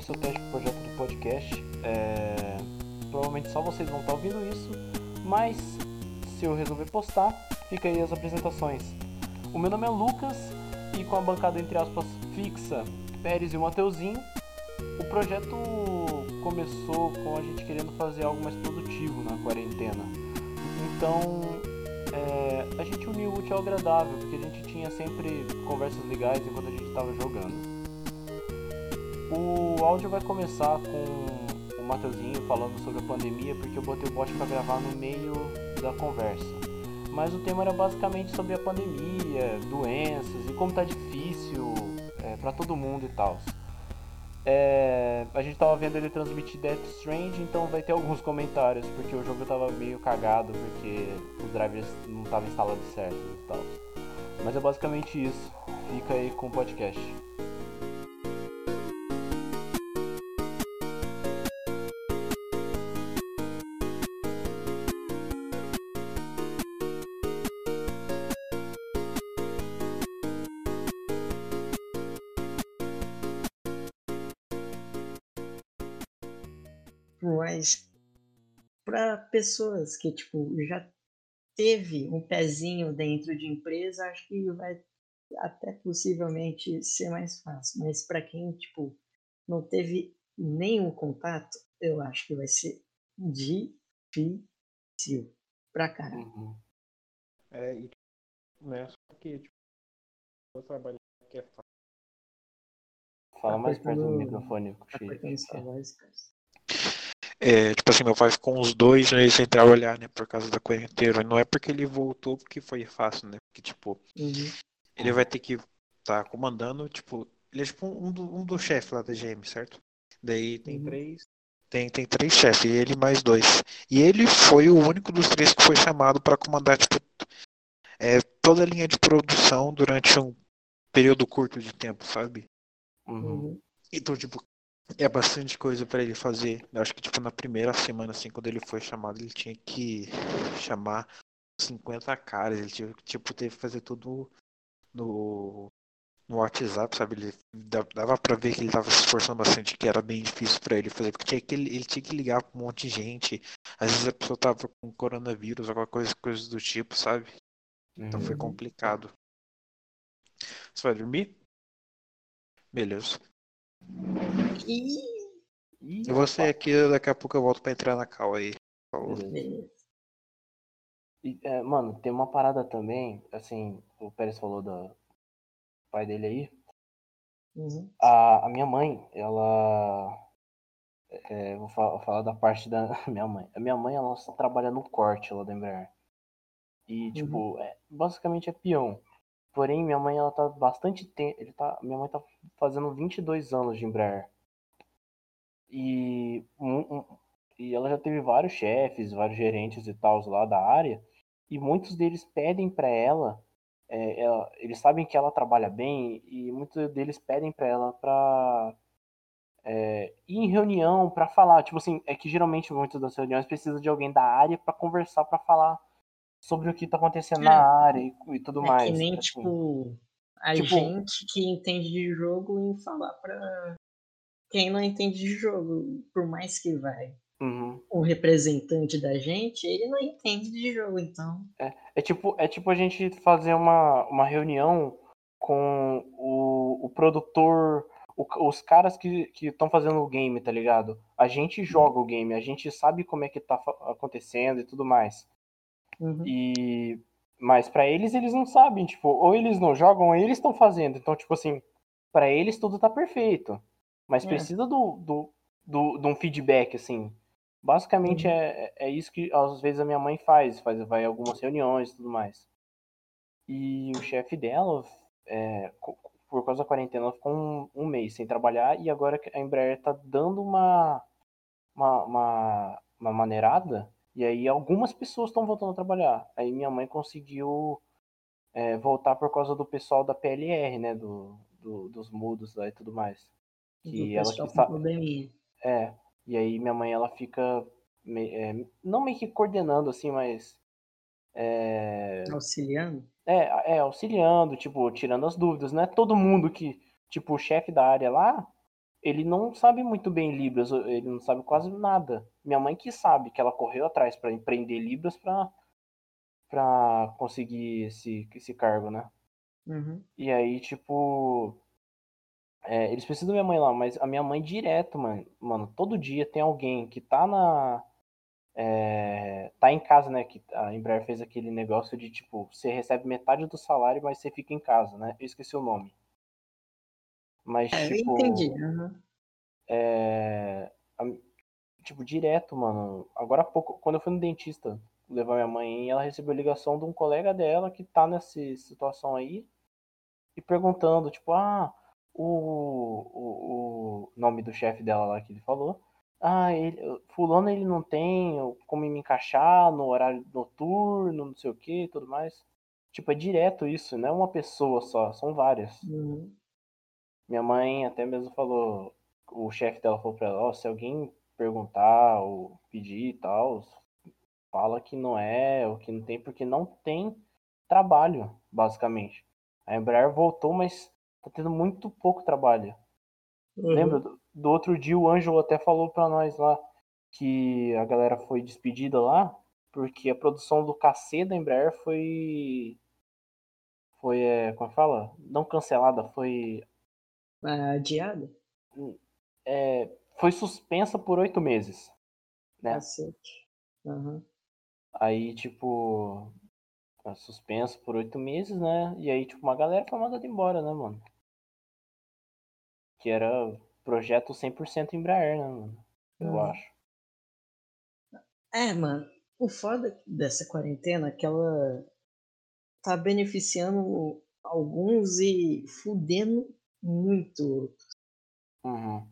esse o teste do projeto do podcast. É... Provavelmente só vocês vão estar ouvindo isso, mas se eu resolver postar, fica aí as apresentações. O meu nome é Lucas e com a bancada entre aspas fixa, Pérez e o Mateuzinho, o projeto começou com a gente querendo fazer algo mais produtivo na quarentena. Então é, a gente uniu o útil ao agradável, porque a gente tinha sempre conversas legais enquanto a gente estava jogando. O áudio vai começar com o Mateuzinho falando sobre a pandemia, porque eu botei o bot para gravar no meio da conversa. Mas o tema era basicamente sobre a pandemia, doenças e como tá difícil é, para todo mundo e tal. É, a gente tava vendo ele transmitir Death Strange, então vai ter alguns comentários, porque o jogo tava meio cagado, porque os drivers não estavam instalados certo e tal. Mas é basicamente isso. Fica aí com o podcast. Mas para pessoas que tipo já teve um pezinho dentro de empresa, acho que vai até possivelmente ser mais fácil. Mas para quem tipo não teve nenhum contato, eu acho que vai ser difícil pra caralho. Uhum. É, e né, só que tipo, eu trabalho que é fácil. Fala mais perto do microfone, é, tipo assim, meu pai ficou uns dois meses sem trabalhar, né, por causa da quarentena. Não é porque ele voltou porque foi fácil, né? Porque, tipo, uhum. ele vai ter que estar tá comandando, tipo, ele é tipo um, do, um dos chefes lá da GM, certo? Daí tem uhum. três. Tem, tem três chefes, e ele mais dois. E ele foi o único dos três que foi chamado para comandar, tipo, é, toda a linha de produção durante um período curto de tempo, sabe? Uhum. Então, tipo, é bastante coisa para ele fazer. Eu acho que tipo na primeira semana assim, quando ele foi chamado, ele tinha que chamar 50 caras, ele tinha tipo teve que fazer tudo no no WhatsApp, sabe? Ele dava para ver que ele tava se esforçando bastante, que era bem difícil para ele fazer, porque tinha que, ele tinha que ligar para um monte de gente. Às vezes a pessoa tava com coronavírus, alguma coisa, coisas do tipo, sabe? Então foi uhum. complicado. Você vai dormir? Beleza. E... E você aqui, daqui a pouco eu volto pra entrar na cal aí. E, é, mano, tem uma parada também, assim, o Pérez falou do pai dele aí. Uhum. A, a minha mãe, ela. É, vou falar, vou falar, da parte da minha mãe. A minha mãe, ela só trabalha no corte lá da Embraer. E, tipo, uhum. é, basicamente é peão. Porém, minha mãe, ela tá bastante tempo. Ele tá, minha mãe tá fazendo 22 anos de Embraer. E, um, um, e ela já teve vários chefes, vários gerentes e tal lá da área. E muitos deles pedem para ela, é, ela, eles sabem que ela trabalha bem e muitos deles pedem para ela para é, ir em reunião para falar. Tipo assim, é que geralmente muitas das reuniões precisa de alguém da área para conversar, para falar sobre o que tá acontecendo é. na área e, e tudo é mais. Que nem, assim. tipo, a tipo, gente que entende de jogo em falar pra quem não entende de jogo, por mais que vai. Uhum. O representante da gente, ele não entende de jogo, então. É, é, tipo, é tipo a gente fazer uma, uma reunião com o, o produtor, o, os caras que estão fazendo o game, tá ligado? A gente joga o game, a gente sabe como é que tá acontecendo e tudo mais. Uhum. E mas para eles eles não sabem, tipo, ou eles não jogam ou eles estão fazendo. Então, tipo assim, para eles tudo tá perfeito. Mas é. precisa do, do, do, de um feedback, assim. Basicamente uhum. é, é isso que às vezes a minha mãe faz, faz vai algumas reuniões e tudo mais. E o chefe dela, é, por causa da quarentena, ela ficou um, um, mês sem trabalhar e agora a Embraer tá dando uma, uma, uma, uma maneirada e aí algumas pessoas estão voltando a trabalhar. Aí minha mãe conseguiu é, voltar por causa do pessoal da PLR, né? Do, do dos mudos lá e tudo mais. Que ela que É. E aí minha mãe ela fica é, não meio que coordenando assim, mas é... auxiliando. É, é auxiliando, tipo tirando as dúvidas. Não é todo mundo que tipo o chefe da área lá ele não sabe muito bem Libras, ele não sabe quase nada. Minha mãe que sabe, que ela correu atrás para empreender Libras para para conseguir esse, esse cargo, né? Uhum. E aí, tipo, é, eles precisam da minha mãe lá, mas a minha mãe direto, mano, mano, todo dia tem alguém que tá na. É, tá em casa, né? Que a Embraer fez aquele negócio de tipo, você recebe metade do salário, mas você fica em casa, né? Eu esqueci o nome. Mas, É, tipo. entendi. uhum. É, tipo, direto, mano. Agora há pouco, quando eu fui no dentista levar minha mãe, ela recebeu ligação de um colega dela que tá nessa situação aí e perguntando, tipo, ah, o, o, o nome do chefe dela lá que ele falou. Ah, ele, fulano ele não tem como me encaixar no horário noturno, não sei o que tudo mais. Tipo, é direto isso, não é uma pessoa só, são várias. Uhum. Minha mãe até mesmo falou, o chefe dela falou pra ela, ó, se alguém perguntar ou pedir e tal, fala que não é, ou que não tem, porque não tem trabalho, basicamente. A Embraer voltou, mas tá tendo muito pouco trabalho. Uhum. Lembra? Do, do outro dia o Ângelo até falou pra nós lá que a galera foi despedida lá, porque a produção do KC da Embraer foi. Foi, é, como é que fala? Não cancelada, foi Adiada? é, foi suspensa por oito meses. Né? Cacete. Uhum. Aí, tipo, é suspenso por oito meses, né? E aí, tipo, uma galera foi mandada embora, né, mano? Que era projeto 100% Embraer, né, mano? Eu Uhum. acho. É, mano, o foda dessa quarentena é que ela tá beneficiando alguns e fudendo muito outros. Uhum.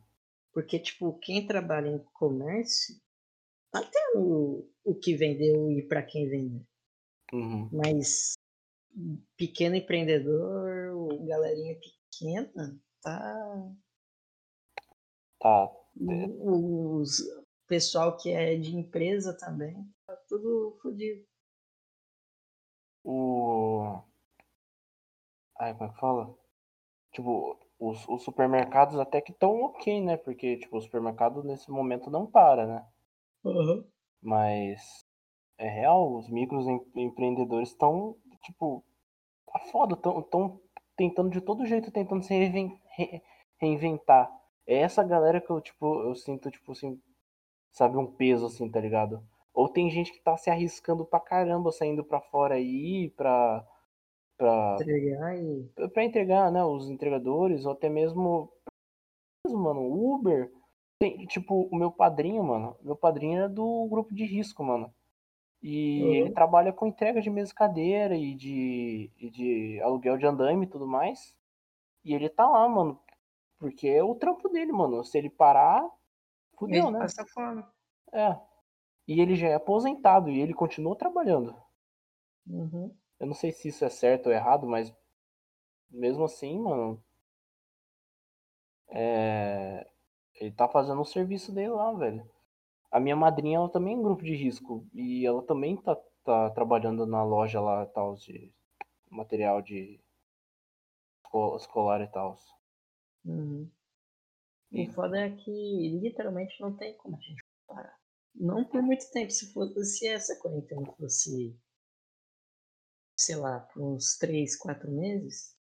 Porque, tipo, quem trabalha em comércio tá tendo o que vendeu e pra quem vender. Uhum. Mas pequeno empreendedor, o galerinha pequena, tá. Tá. Os pessoal que é de empresa também, tá tudo fodido. O. Ai, como é que fala? Tipo, os, os supermercados até que estão ok, né? Porque, tipo, o supermercado nesse momento não para, né? Uhum. Mas é real, os micros em- empreendedores estão, tipo, tá foda, estão tentando de todo jeito, tentando se reinven- re- reinventar. É essa galera que eu, tipo, eu sinto, tipo, assim, sabe, um peso, assim, tá ligado? Ou tem gente que tá se arriscando pra caramba, saindo pra fora aí, pra, pra, Entregar e. pra entregar, né, os entregadores, ou até mesmo, mesmo, mano, Uber. Tem, tipo, o meu padrinho, mano, meu padrinho é do grupo de risco, mano. E Uhum. ele trabalha com entrega de mesa e cadeira e de, e de aluguel de andaime e tudo mais. E ele tá lá, mano. Porque é o trampo dele, mano. Se ele parar, fudeu, Ele né? passa fome. É. E ele já é aposentado e ele continua trabalhando. Uhum. Eu não sei se isso é certo ou errado, mas mesmo assim, mano. É. Ele tá fazendo o serviço dele lá, velho. A minha madrinha, ela também é em grupo de risco. E ela também tá, tá trabalhando na loja lá, tal, de material de esco- escolar e tal. Uhum. E- O foda é que literalmente não tem como a gente parar. Não por muito tempo. Se, fosse, se essa quarentena fosse, sei lá, por uns 3, 4 meses,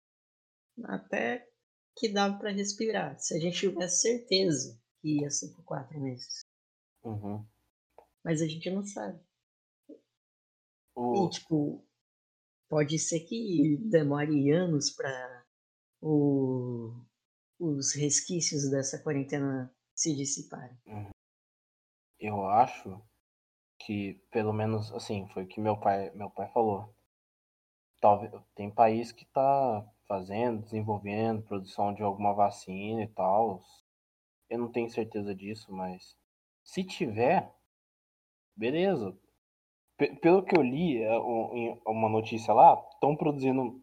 até que dava pra respirar. Se a gente tivesse certeza que ia ser por 4 meses. Uhum. Mas a gente não sabe. O, E, tipo, pode ser que demore anos pra o, os resquícios dessa quarentena se dissiparem. eu acho que, pelo menos, assim, foi o que meu pai, meu pai falou. Talvez, tem país que tá fazendo, desenvolvendo produção de alguma vacina e tal. Eu não tenho certeza disso, mas se tiver, beleza. Pe- Pelo que eu li, é, em uma notícia lá, estão produzindo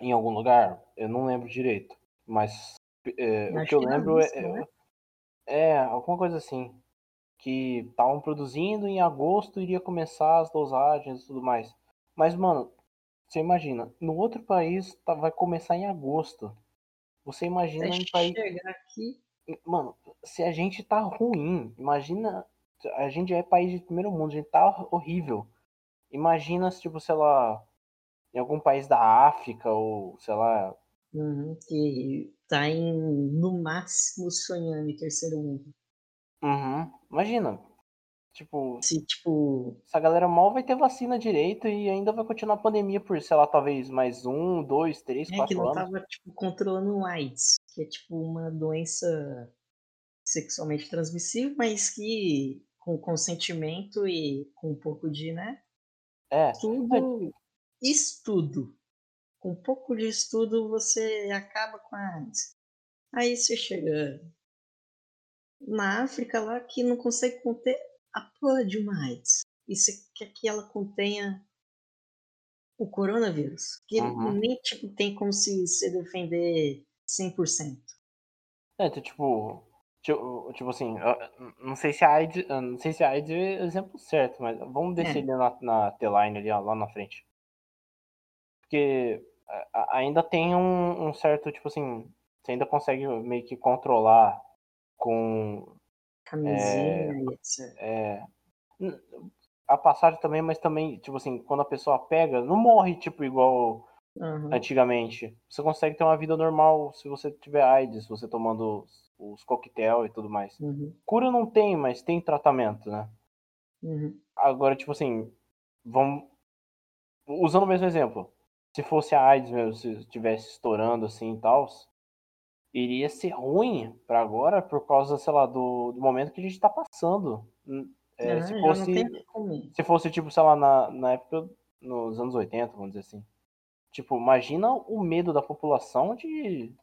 em algum lugar, eu não lembro direito, mas é, o que eu que lembro é, é? é alguma coisa assim, que estavam produzindo em agosto iria começar as dosagens e tudo mais. Mas mano, você imagina, no outro país tá- vai começar em agosto. Você imagina Até um país. chegar aqui, Mano, se a gente tá ruim, imagina. A gente é país de primeiro mundo, a gente tá horrível. Imagina se, tipo, sei lá, em algum país da África ou, sei lá. uhum, que tá em, no máximo sonhando em terceiro mundo. Uhum. Imagina. Tipo, Se, tipo, essa galera mal vai ter vacina direito e ainda vai continuar a pandemia por, sei lá, talvez mais um, dois, três, é que quatro não anos. tava, tipo, controlando o AIDS, que é, tipo, uma doença sexualmente transmissível, mas que com consentimento e com um pouco de, né, É. estudo, estudo. Com um pouco de estudo você acaba com a AIDS. Aí você chega na África lá que não consegue conter a porra de uma AIDS. E você quer que ela contenha o coronavírus. Que Uhum. nem tipo, tem como se, se defender 100%. É, tipo, tipo, tipo assim, não sei se a AIDS, não sei se a AIDS é o exemplo certo, mas vamos descer É. ali na, na T-Line ali, ó, lá na frente. Porque ainda tem um, um certo, tipo assim, você ainda consegue meio que controlar com Camisinha e etc. é, a passagem também, mas também, tipo assim, quando a pessoa pega, não morre, tipo, igual Aham. antigamente. Você consegue ter uma vida normal se você tiver AIDS, você tomando os, os coquetel e tudo mais. Uhum. Cura não tem, mas tem tratamento, né? Uhum. Agora, tipo assim, vamos. Usando o mesmo exemplo. Se fosse a AIDS mesmo, se estivesse estourando assim e tal, iria ser ruim pra agora por causa, sei lá, do, do momento que a gente tá passando. Hum, é, Aham, se fosse. Se fosse, tipo, sei lá, na, na época, nos anos 80, vamos dizer assim. Tipo, imagina o medo da população de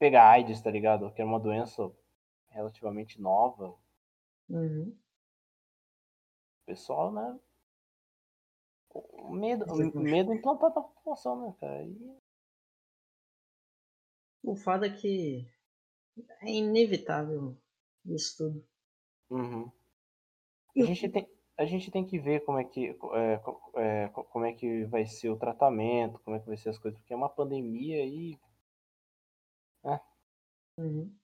pegar AIDS, tá ligado? Que é uma doença relativamente nova. Uhum. O pessoal, né? O medo, o medo implantado na população, né, cara? E- O foda é que é inevitável isso tudo. Uhum. A gente tem, a gente tem que ver como é que é, é, co- como é que vai ser o tratamento, como é que vai ser as coisas, porque é uma pandemia e Uhum.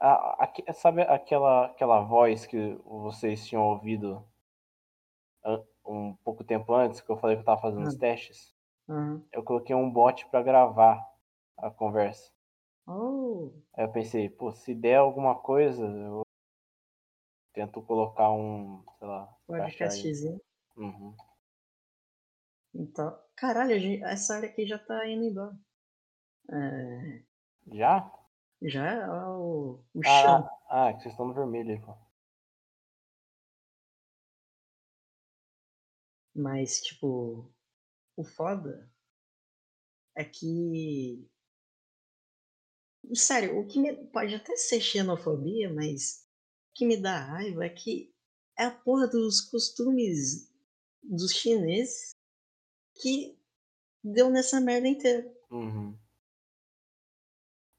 a, aque- sabe aquela aquela voz que vocês tinham ouvido um pouco tempo antes que eu falei que eu tava fazendo os Ah. testes? Aham. Eu coloquei um bot pra gravar a conversa. Oh, Aí eu pensei, pô, se der alguma coisa, eu tento colocar um, sei lá, podcastzinho. Uhum. Então, caralho, essa área aqui já tá indo embora. É, Já? já é o, o Ah, chão. ah, que vocês estão no vermelho aí, pô. Mas, tipo, o foda é que. Sério, o que me... pode até ser xenofobia, mas o que me dá raiva é que é a porra dos costumes dos chineses que deu nessa merda inteira. Uhum.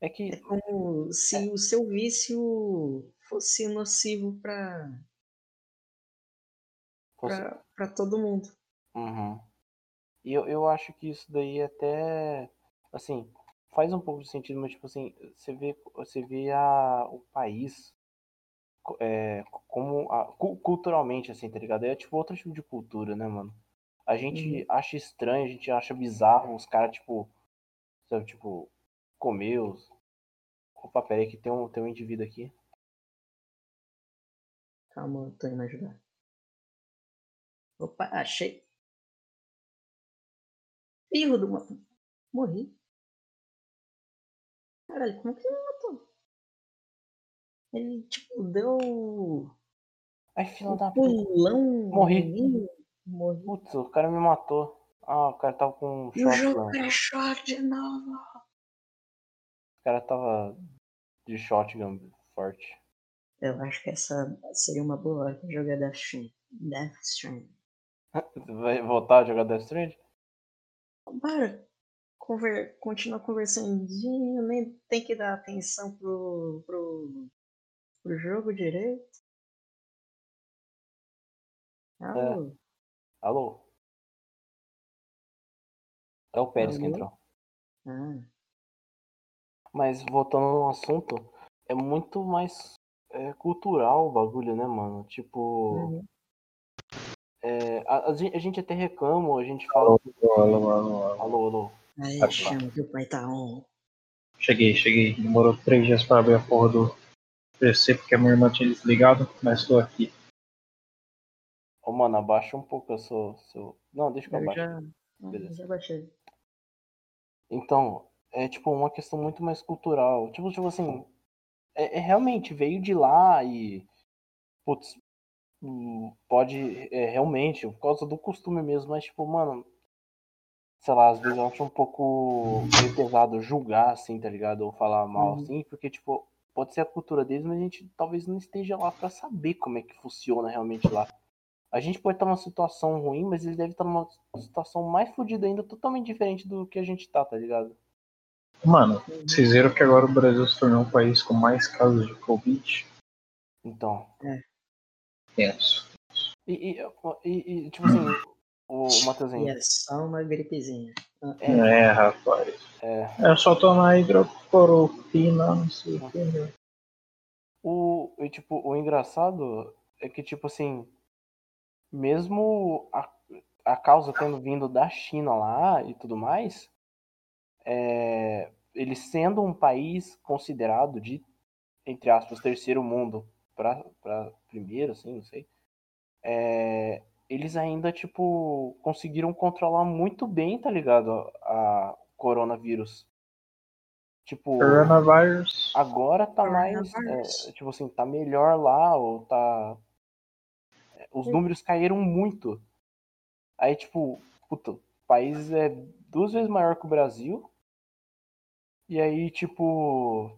É É que, como se o seu vício fosse nocivo pra, fosse- pra, pra todo mundo. Uhum. E eu, eu acho que isso daí até, assim, faz um pouco de sentido, mas tipo assim, você vê, você vê a, o país é, como a- cu- culturalmente, assim, tá ligado? É tipo outro tipo de cultura, né, mano? A gente Uhum. acha estranho, a gente acha bizarro os caras, tipo, sabe, tipo, comer os. Opa, pera aí que tem um, tem um indivíduo aqui. Calma, eu tô indo ajudar. Opa, achei. Filho do Morri. Caralho, como que ele me matou? Ele, tipo, deu Ai, filha um da puta. pulão. Morri. Morri. Putz, o cara me matou. Ah, o cara tava com E o jogo shotgun. crashou de novo. O cara tava de shotgun forte. Eu acho que essa seria uma boa hora pra jogar Death Stranding. Death Stranding. Vai voltar a jogar Death Stranding? Bora conver... continuar conversandinho, nem tem que dar atenção pro, pro, pro jogo direito. Alô? Alô? É o Pérez que Alô? entrou. Ah. Mas voltando no assunto, é muito mais é, cultural o bagulho, né, mano? Tipo. Uhum. é, a, a gente até reclama, a gente fala. Alô, alô, alô, alô. Alô, alô. Aí Tá, chama que o pai tá on. Cheguei, cheguei. Demorou três dias pra abrir a porra do PC porque a minha irmã tinha desligado, mas estou aqui. Ô, mano, abaixa um pouco o seu. seu... Não, deixa que eu Eu abaixo. já, Beleza. já baixei. Então, é tipo uma questão muito mais cultural. Tipo, tipo assim, é, é realmente veio de lá e. Putz, hum, pode. É, realmente, por causa do costume mesmo, mas tipo, mano. Sei lá, às vezes eu acho um pouco meio pesado julgar, assim, tá ligado? Ou falar mal, Uhum. assim, porque, tipo, pode ser a cultura deles, mas a gente talvez não esteja lá pra saber como é que funciona realmente lá. A gente pode estar numa situação ruim, mas eles devem estar numa situação mais fodida ainda, totalmente diferente do que a gente tá, tá ligado? Mano, vocês viram que agora o Brasil se tornou um país com mais casos de Covid? Então. Tenso. E, e, e- e, tipo assim, o, o Matheusinho, é só uma gripezinha. Ah, É. É, rapaz. é, É só tomar hidrocloroquina, não sei o que. né? o, e, tipo, o engraçado é que, tipo assim, mesmo a, a causa tendo vindo da China lá e tudo mais, é, ele sendo um país considerado de, entre aspas, terceiro mundo para primeiro, assim, não sei, é, eles ainda, tipo, conseguiram controlar muito bem, tá ligado? A, a coronavírus. Tipo, Coronavírus. agora tá mais, é, tipo assim, tá melhor lá, ou tá... Os números caíram muito. Aí, tipo, puta, o país é duas vezes maior que o Brasil. E aí, tipo...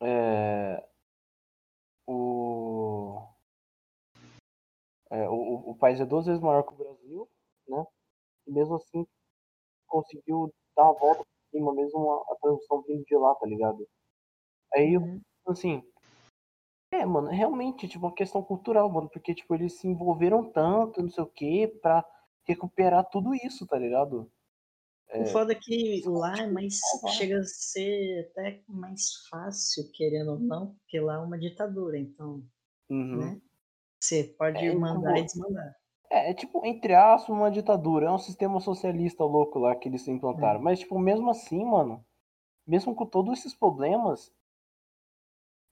É... O... É, o, o país é duas vezes maior que o Brasil, né? E mesmo assim conseguiu dar a volta por cima, mesmo a, a transmissão vindo de lá, tá ligado? Aí uhum. assim. É, mano, realmente, tipo, uma questão cultural, mano, porque, tipo, eles se envolveram tanto, não sei o quê, pra recuperar tudo isso, tá ligado? O foda é que lá é mais. chega a ser até mais fácil, querendo ou não, porque lá é uma ditadura, então, Uhum. né? Você pode É, mandar e desmandar. É, é tipo, entre aspas, uma ditadura. É um sistema socialista louco lá que eles implantaram. Mas, tipo, mesmo assim, mano, mesmo com todos esses problemas,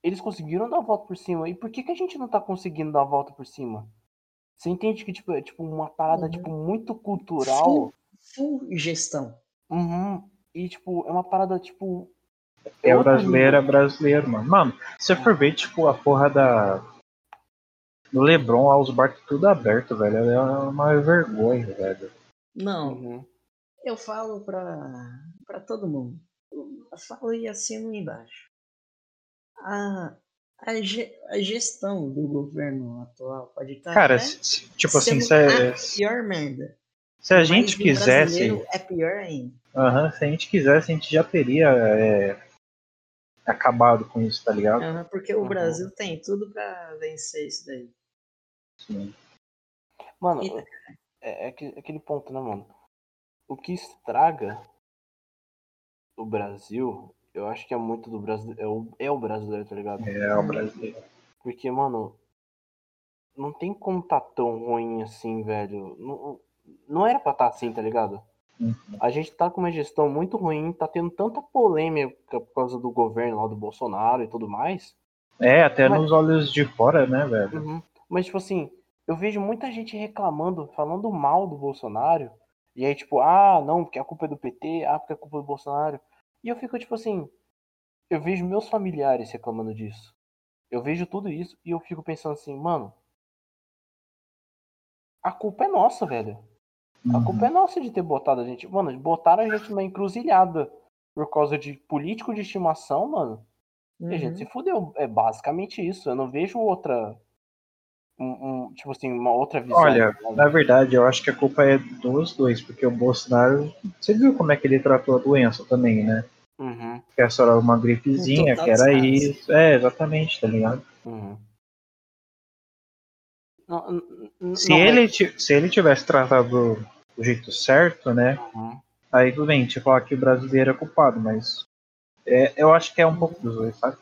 eles conseguiram dar a volta por cima. E por que, que a gente não tá conseguindo dar a volta por cima? Você entende que, tipo, é tipo uma parada, Uhum. tipo, muito cultural. Full, full gestão. Uhum. E, tipo, é uma parada, tipo. É outro brasileiro, é brasileiro, mano. Mano, se você for ver, tipo, a porra da. Lebron lá, os bar tudo aberto, velho. É uma vergonha, velho. Não, Uhum. eu falo pra, pra todo mundo. Eu falo e assino embaixo. A, a, ge- a gestão do governo atual pode estar Cara, até se- se- tipo assim, se, a pior merda. se a Mas gente quisesse. É pior ainda. Aham, se a gente quisesse, a gente já teria é, acabado com isso, tá ligado? Aham, porque o Uhum. Brasil tem tudo pra vencer isso daí. Sim. Mano, Eita. é, é aquele aquele ponto, né, mano? O que estraga o Brasil, eu acho que é muito do brasileiro. É o, é o brasileiro, tá ligado? É o brasileiro. Porque, mano, não tem como tá tão ruim assim, velho. Não, não era pra tá assim, tá ligado? Uhum. A gente tá com uma gestão muito ruim, tá tendo tanta polêmica por causa do governo lá do Bolsonaro e tudo mais. É, até Mas- nos olhos de fora, né, velho? Uhum. Mas, tipo assim, eu vejo muita gente reclamando, falando mal do Bolsonaro. E aí, tipo, ah, não, porque a culpa é do PT, ah, porque a culpa é do Bolsonaro. E eu fico, tipo assim, eu vejo meus familiares reclamando disso. Eu vejo tudo isso e eu fico pensando assim, mano, a culpa é nossa, velho. A Uhum. culpa é nossa de ter botado a gente. Mano, botaram a gente numa encruzilhada por causa de político de estimação, mano. E a gente se Uhum. fudeu. É basicamente isso. Eu não vejo outra. Um- um, tipo assim, uma outra visão. Olha, ligado? na verdade, eu acho que a culpa é dos dois, porque o Bolsonaro. Você viu como é que ele tratou a doença também, né? Uhum, Que era só uma gripezinha, que era descaso. isso. É, exatamente, tá ligado? uhum. Não, n- n- Se, não, ele, se ele tivesse tratado do jeito certo, né? uhum. Aí tudo bem, tipo, falar que o brasileiro é culpado, mas É, eu acho que é um pouco dos dois, sabe?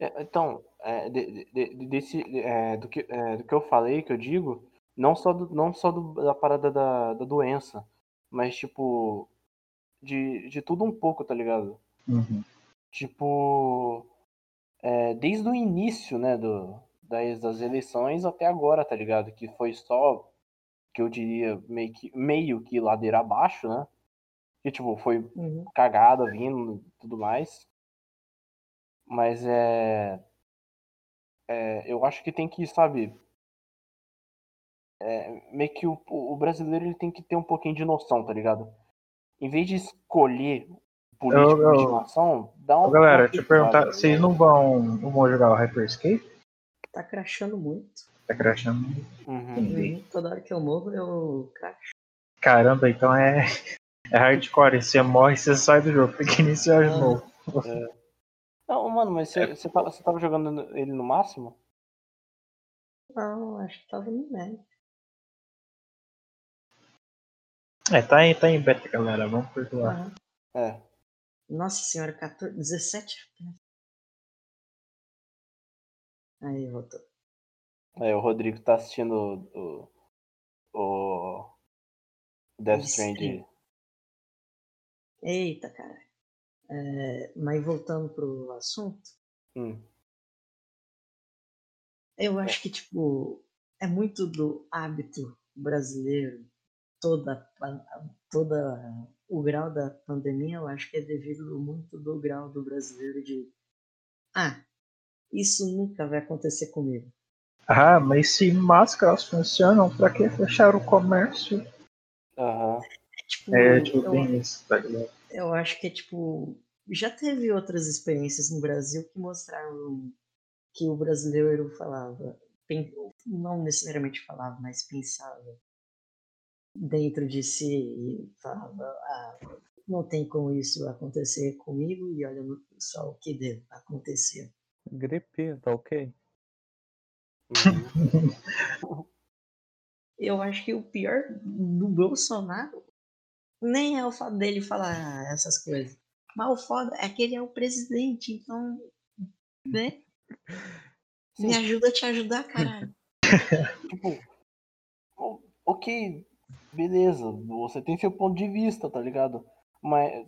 É, então, é, de- de- de- desse, é, do, que, é, do que eu falei, que eu digo, não só, do, não só do- da parada da, da doença, mas, tipo, de, de tudo um pouco, tá ligado? Uhum. Tipo, é, desde o início, né, do, das, das eleições até agora, tá ligado? Que foi só, que eu diria, meio que, meio que ladeira abaixo, né? Que, tipo, foi Uhum. cagada vindo e tudo mais. Mas é, é. Eu acho que tem que, sabe. É, meio que o, o brasileiro ele tem que ter um pouquinho de noção, tá ligado? Em vez de escolher político Eu- eu- de estimação, dá um. galera, deixa eu perguntar, tá vocês não vão, não vão jogar o Hyperscape? Tá crashando muito. Tá crashando. Uhum. Uhum. Toda hora que eu morro, eu crash. Caramba, então é, é hardcore. Você morre, você sai do jogo, tem que iniciar de novo. Não, mano, mas você, você, tava, você tava jogando ele no máximo? Não, acho que tava no médio. É, tá em, tá em beta, galera. Vamos perdoar. Aham. É. Nossa senhora, 14, 17 FPS. Aí, voltou. É, o Rodrigo tá assistindo o. o, o Death Stranding. Eita, cara. É, mas voltando pro assunto, Hum. eu acho que, tipo, é muito do hábito brasileiro. Toda, a- toda o grau da pandemia, eu acho que é devido muito do grau do brasileiro de ah, isso nunca vai acontecer comigo. Ah, mas se máscaras funcionam, pra que fechar o comércio? Aham. Tipo, É, tipo, eu, bem isso, tá eu acho que é tipo. Já teve outras experiências no Brasil que mostraram que o brasileiro falava, não necessariamente falava, mas pensava dentro de si e falava, ah, não tem como isso acontecer comigo e olha só o que deu acontecer. Gripe, tá ok? Eu acho que o pior do Bolsonaro nem é o fato dele falar essas coisas. Mas o foda é que ele é o presidente, então, né? Me ajuda a te ajudar, caralho. tipo, ok, beleza, você tem seu ponto de vista, tá ligado? Mas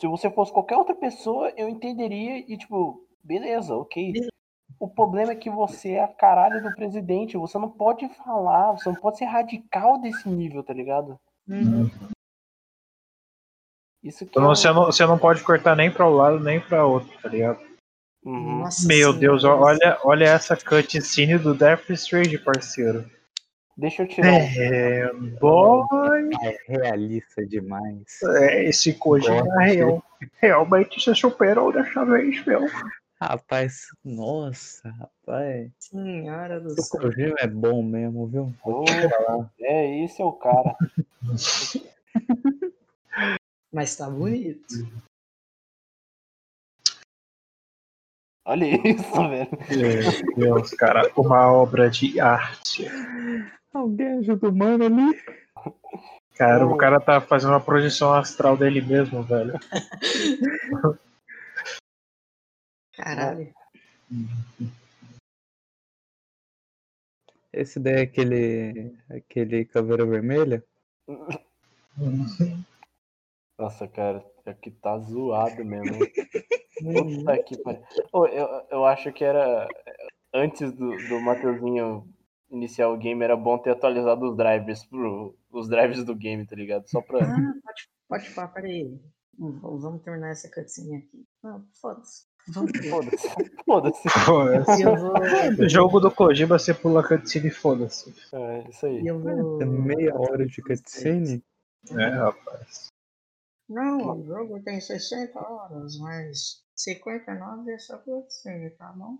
se você fosse qualquer outra pessoa, eu entenderia e, tipo, beleza, ok. Beleza. O problema é que você é a caralho do presidente, você não pode falar, você não pode ser radical desse nível, tá ligado? Uhum. Isso que Então é você um- não, você não pode cortar nem pra um lado nem pra outro, tá ligado? Uhum. Nossa Meu senhora, Deus, olha, olha essa cutscene do Death Strange, parceiro. Deixa eu tirar um- É, boy, É realista demais. é, esse Kojima Gosto. real, realmente se superou dessa vez, meu. Rapaz, nossa, rapaz. Senhora do O céu. Kojima é bom mesmo, viu? É, esse é o cara. Mas tá bonito. Olha isso, velho. Meu Deus, cara, uma obra de arte. Alguém ajuda o mano ali? Cara, Oh. o cara tá fazendo uma projeção astral dele mesmo, velho. Caralho. Esse daí é aquele. aquele caveira vermelha? Nossa, cara, aqui tá zoado mesmo. Uhum. Puta que pariu. Eu, eu acho que era. Antes do, do Mateuzinho iniciar o game, era bom ter atualizado os drivers pro. Os drivers do game, tá ligado? Só pra. Ah, pode, pode falar, peraí. V- Vamos terminar essa cutscene aqui. Não, foda-se. Vamos ver. Foda-se. Foda-se. Foda-se. E eu vou. O jogo do Kojima, você pula a cutscene e foda-se. É, isso aí. Vou. É meia hora de cutscene? É, rapaz. Não, o jogo tem 60 horas, mas 59 é só cutscene, tá bom?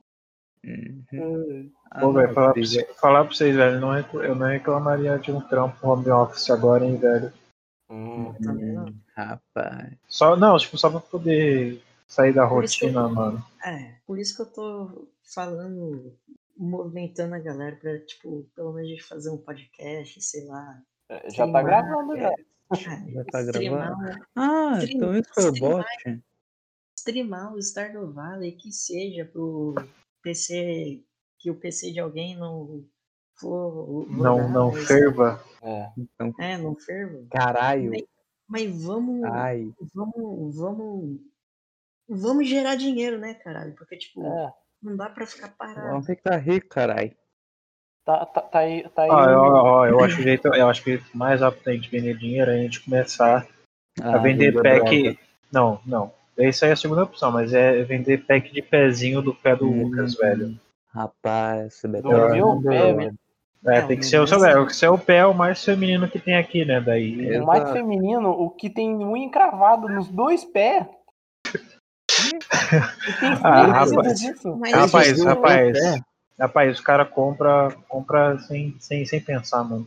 Uhum. Ah, Pô, velho, falar, pra falar pra vocês, velho, não eu não reclamaria de um trampo home office agora, hein, velho. Hum, não. Hum, Rapaz. Só, não, tipo, só pra poder sair da Por que eu- rotina, mano. É, por isso que eu tô falando, movimentando a galera pra, tipo, pelo menos a gente fazer um podcast, sei lá. é, já tá gravando já. é, Já tá gravando? Ah, então isso foi o streamar. bot? streamar o Stardew Valley que seja pro PC, que o PC de alguém não for. Não, não mas- ferva. É. Então, É, não ferva. caralho. Mas vamos, Ai. vamos, vamos, vamos gerar dinheiro, né, caralho? Porque, tipo, É. não dá pra ficar parado. Vamos ficar rico, caralho. Tá, tá, tá aí. Tá aí Ah, eu, ó, eu acho que o jeito, eu acho que o mais rápido da gente vender dinheiro é a gente começar a Ah, vender vender pack. droga. Não, não. Isso aí é a segunda opção, mas é vender pack de pezinho do pé do Hum, Lucas, velho. Rapaz, esse Do Beto meu é pé, doido. velho. É, Não, tem que ser o seu, é, o seu pé é o mais feminino que tem aqui, né? Daí. O mais feminino, o que tem unha encravado nos dois pés. E tem Ah, rapaz. disso. Mas Rapaz, rapaz. É. Rapaz, os caras compra, compra sem, sem, sem pensar, mano.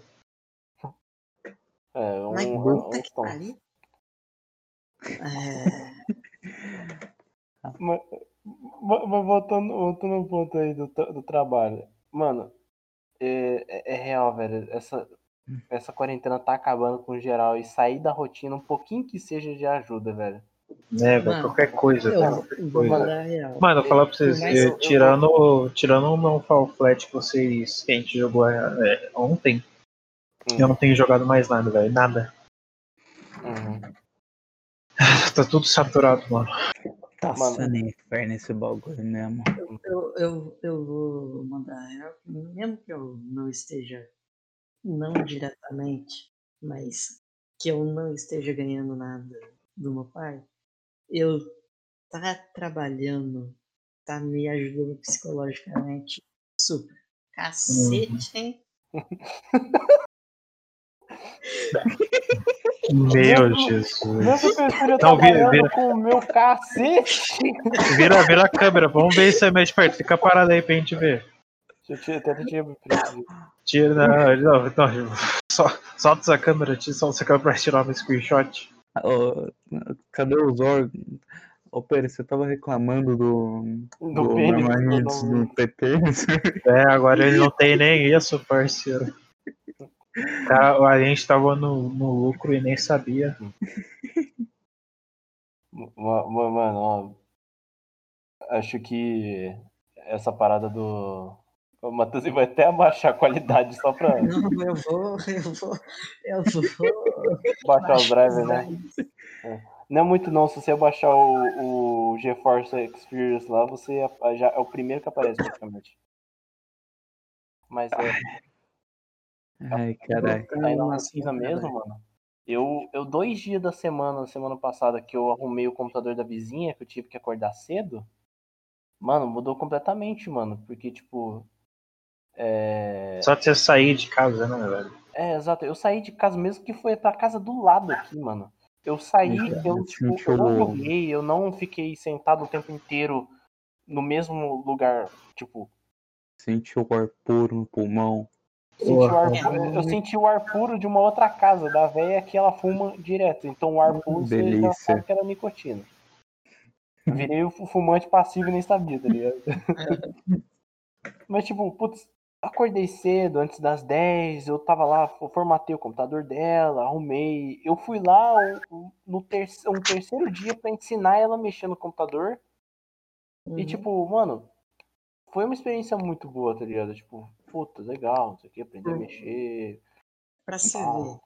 É, um, Mas um, que pariu. É, Mas, voltando, voltando ao ponto aí do, do trabalho. Mano, é, é- é real, velho. Essa, essa quarentena tá acabando com geral e sair da rotina, um pouquinho que seja, de ajuda, velho. Né, velho? Qualquer coisa, eu cara. vou, qualquer coisa. mandar a real. Mano, eu falar pra vocês, eu- eu tirando, tirando o meu Fall Flat que vocês que a gente jogou eh, ontem, Hum. eu não tenho jogado mais nada, velho. Nada. Uhum. Tá tudo saturado, mano. Tá sendo inferno esse bagulho mesmo. Eu, eu, eu vou mandar a real, mesmo que eu não esteja, não diretamente, mas que eu não esteja ganhando nada do meu pai, eu tá trabalhando, tá me ajudando psicologicamente super. Cacete, hein? Meu Jesus. Mesmo que eu esteja Não, vira- com o meu cacete. Vira, vira a câmera, vamos ver se é mais perto. Fica parado aí pra gente ver. Tenta tirar. Tira, não, não, não, só, solta essa câmera, tira, solta essa câmera pra tirar um screenshot. Cadê os órgãos? Ô, Pera, você tava reclamando do. Do do pênis, do-? É, agora ele não tem nem isso, parceiro. Cara, a gente tava no, no lucro e nem sabia. Ma- ma- Mano, ó, acho que essa parada do. O Matheus vai até abaixar a qualidade só pra Não, eu vou, eu vou, eu vou. baixar os drivers, né? drives. Não é muito não, se você baixar o, o GeForce Experience lá, você é- já é o primeiro que aparece praticamente. Mas é, Ai, caralho. tá indo na cara. mesmo, mano. Eu, eu dois dias da semana, semana passada, que eu arrumei o computador da vizinha, que eu tive que acordar cedo, mano, mudou completamente, mano. Porque, tipo. É, Só de você sair de casa, né, velho? é, exato. Eu saí de casa mesmo que foi pra casa do lado aqui, mano. Eu saí, eu, tipo, eu não joguei, eu não fiquei sentado o tempo inteiro no mesmo lugar, tipo, Sentiu o ar puro no pulmão. senti o ar, eu senti o ar puro de uma outra casa, da véia que ela fuma direto. Então o ar puro você já sabe que era nicotina. Virei o fu- fumante passivo e nem sabia, tá ligado? Mas tipo, putz, acordei cedo, antes das 10, eu tava lá, fo- formatei o computador dela, arrumei. Eu fui lá um- no terceiro, um terceiro dia pra ensinar ela a mexer no computador. E Uhum. tipo, mano, foi uma experiência muito boa, tá ligado? Tipo, puta, legal, não sei o que, aprender a Uhum. mexer. Pra você ver.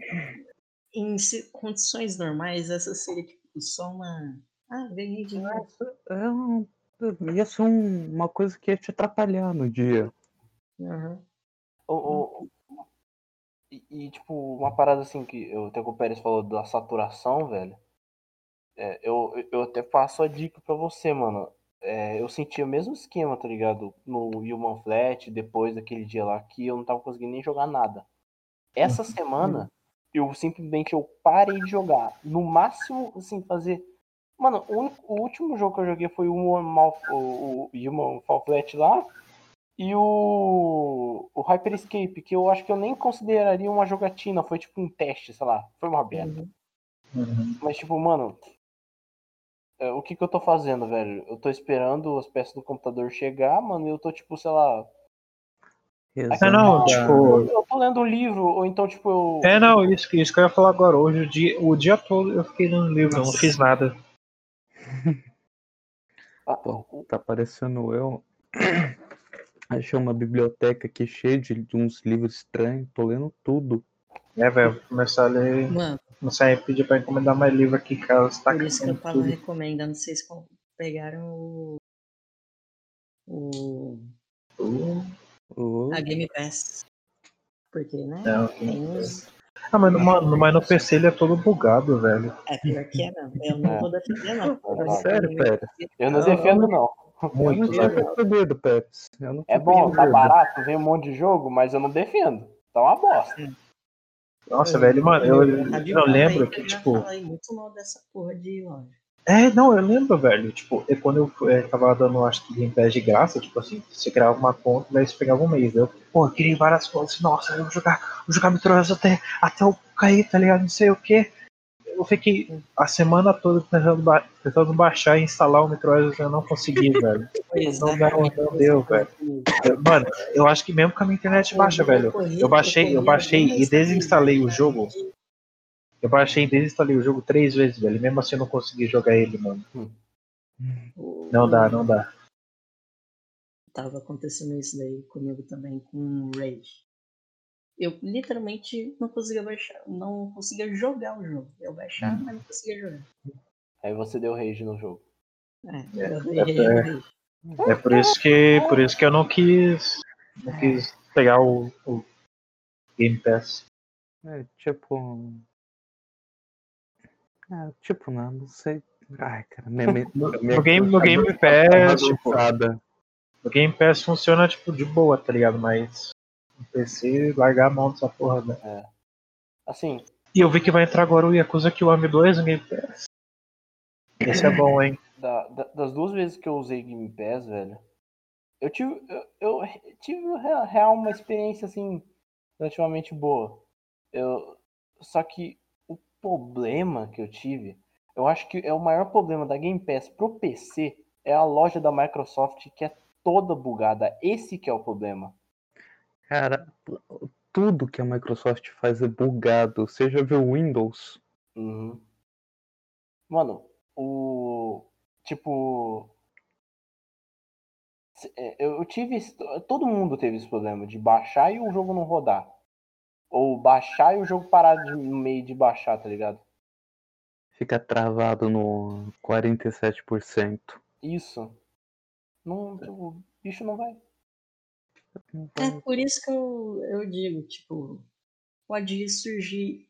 Em condições normais, essa seria tipo só uma. Ah, ganhei dinheiro. É um- ia ser um- uma coisa que ia te atrapalhar no dia. Aham. O, o- e, e, tipo, uma parada assim que eu, até que o Pérez falou da saturação, velho. é, eu, eu até passo a dica pra você, mano. É, eu senti o mesmo esquema, tá ligado? No Human Flat, depois daquele dia lá, que eu não tava conseguindo nem jogar nada. Essa semana, eu simplesmente eu parei de jogar. No máximo, assim, fazer. Mano, o, único- o último jogo que eu joguei foi o Human, Mal- o, o Human Fall Flat lá. E o, o Hyper Escape, que eu acho que eu nem consideraria uma jogatina, foi tipo um teste, sei lá, foi uma beta. Uhum. Uhum. Mas tipo, mano, é, o que que eu tô fazendo, velho? Eu tô esperando as peças do computador chegar, mano, e eu tô tipo, sei lá, É, não, tipo. eu tô lendo um livro, ou então tipo, eu... É, não, isso, que- isso que eu ia falar agora. Hoje, o dia, o dia todo eu fiquei lendo livro, eu não fiz nada. Ah, Pô, o- tá parecendo eu. Achei uma biblioteca aqui cheia de, de uns livros estranhos, tô lendo tudo. É, velho, vou começar a ler. Mano, Começar a pedir pra encomendar mais livro aqui, cara. Você tá por isso que eu caçando tava tudo. recomendando vocês pegaram o. O. Ô, A Game Pass. Porque, né? Não, Tem uns. Ah, mas, no, mas no PC ele é todo bugado, velho. É pior que é, não. Eu não É. vou defender, não. É sério, Pérez? Eu não Não, defendo, não. Eu não Muito, tinha percebido, Peps. Eu não É bom, tá barato, vem um monte de jogo, mas eu não defendo. Tá uma bosta. Nossa, velho, mano, eu, eu lembro que, eu tipo. falei muito mal dessa porra de loja. É, não, eu lembro, velho. Tipo, é quando eu é, tava dando, acho que Game Pass de graça, tipo assim, você criava uma conta daí você pegava um mês. Eu, pô, eu criei várias contas. Nossa, eu vou jogar, vou jogar Metroid até, até eu cair, tá ligado? Não sei o quê. Eu fiquei a semana toda tentando, ba tentando baixar e instalar o Metroid e eu não consegui, velho. Não, não, não deu, velho. Eu- Mano, eu acho que mesmo com a minha internet baixa, velho. Eu baixei, eu baixei e desinstalei o jogo. Eu baixei e desinstalei o jogo três vezes, velho. Mesmo assim eu não consegui jogar ele, mano. Não dá, não dá. Tava acontecendo isso daí comigo também com o Rage. Eu literalmente não conseguia baixar, não conseguia jogar o jogo. Eu baixava, mas não conseguia jogar. Aí você deu rage no jogo. É, É, eu dei é, rage é. É por isso que, por isso que eu não quis, não quis pegar o, o Game Pass. É, tipo. É, tipo, não, não sei. Ai, cara, minha, minha, No, minha game, no Game cabeça Pass, tá tipo, no Game Pass funciona tipo de boa, tá ligado? Mas no PC largar a mão dessa porra, né? Assim, E eu vi que vai entrar agora o Yakuza Kiwami 2 no Game Pass. Esse é bom, hein? da- da- das duas vezes que eu usei Game Pass, velho, eu tive, eu, eu tive rea- real uma experiência assim relativamente boa. Eu, só que o problema que eu tive, eu acho que é o maior problema da Game Pass pro PC é a loja da Microsoft que é toda bugada. Esse que é o problema. Cara, tudo que a Microsoft faz é bugado. Você já viu o Windows? Uhum. Mano, o. Tipo. é, Eu tive. Todo mundo teve esse problema de baixar e o jogo não rodar. Ou baixar e o jogo parar de, no meio de baixar, tá ligado? Fica travado no 47%. Isso. Não, o bicho não vai. É por isso que eu, eu digo, tipo, pode surgir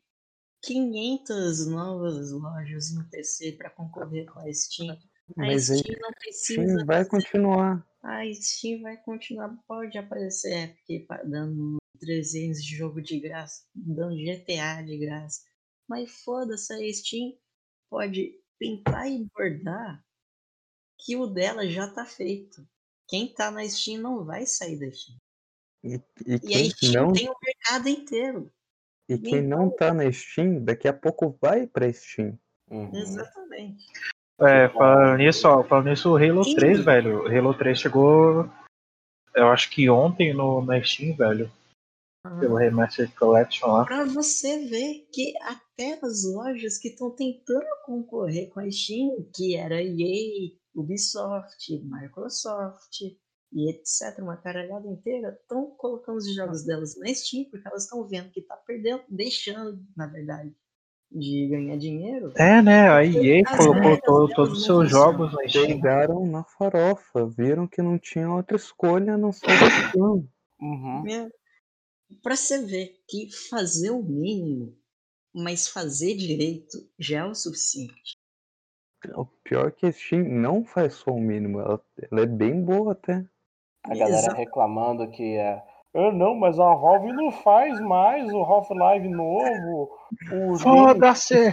500 novas lojas no PC para concorrer com a Steam. A Mas aí Steam não precisa. Steam vai continuar. A Steam vai continuar, pode aparecer Epic pa- dando 300 de jogo de graça, dando GTA de graça. Mas foda-se, a Steam pode tentar e bordar que o dela já tá feito. Quem tá na Steam não vai sair da Steam. E, e E a quem Steam não, tem o mercado inteiro. e quem não tá na Steam, daqui a pouco vai pra Steam. Uhum. Exatamente. É, falando nisso, ó, falando nisso, o Halo Sim. 3, velho. O Halo 3 chegou, eu acho que ontem no, na Steam, velho. Pelo Remastered Collection lá. Pra você ver que até as lojas que estão tentando concorrer com a Steam, que era EA, Ubisoft, Microsoft e etc, uma caralhada inteira, estão colocando os jogos delas na Steam porque elas estão vendo que tá perdendo, deixando, na verdade, de ganhar dinheiro. É, né? A EA colocou regras to- delas todos os seus jogos na Steam. Pegaram na farofa, viram que não tinha outra escolha a não ser a Steam. Uhum. Né? Pra você ver que fazer o mínimo, mas fazer direito já é o suficiente. O pior é que a Steam não faz só o mínimo, ela, ela é bem boa até. A galera Exato. reclamando que é. Ah, não, mas a Valve não faz mais o Half-Life novo. Foda-se!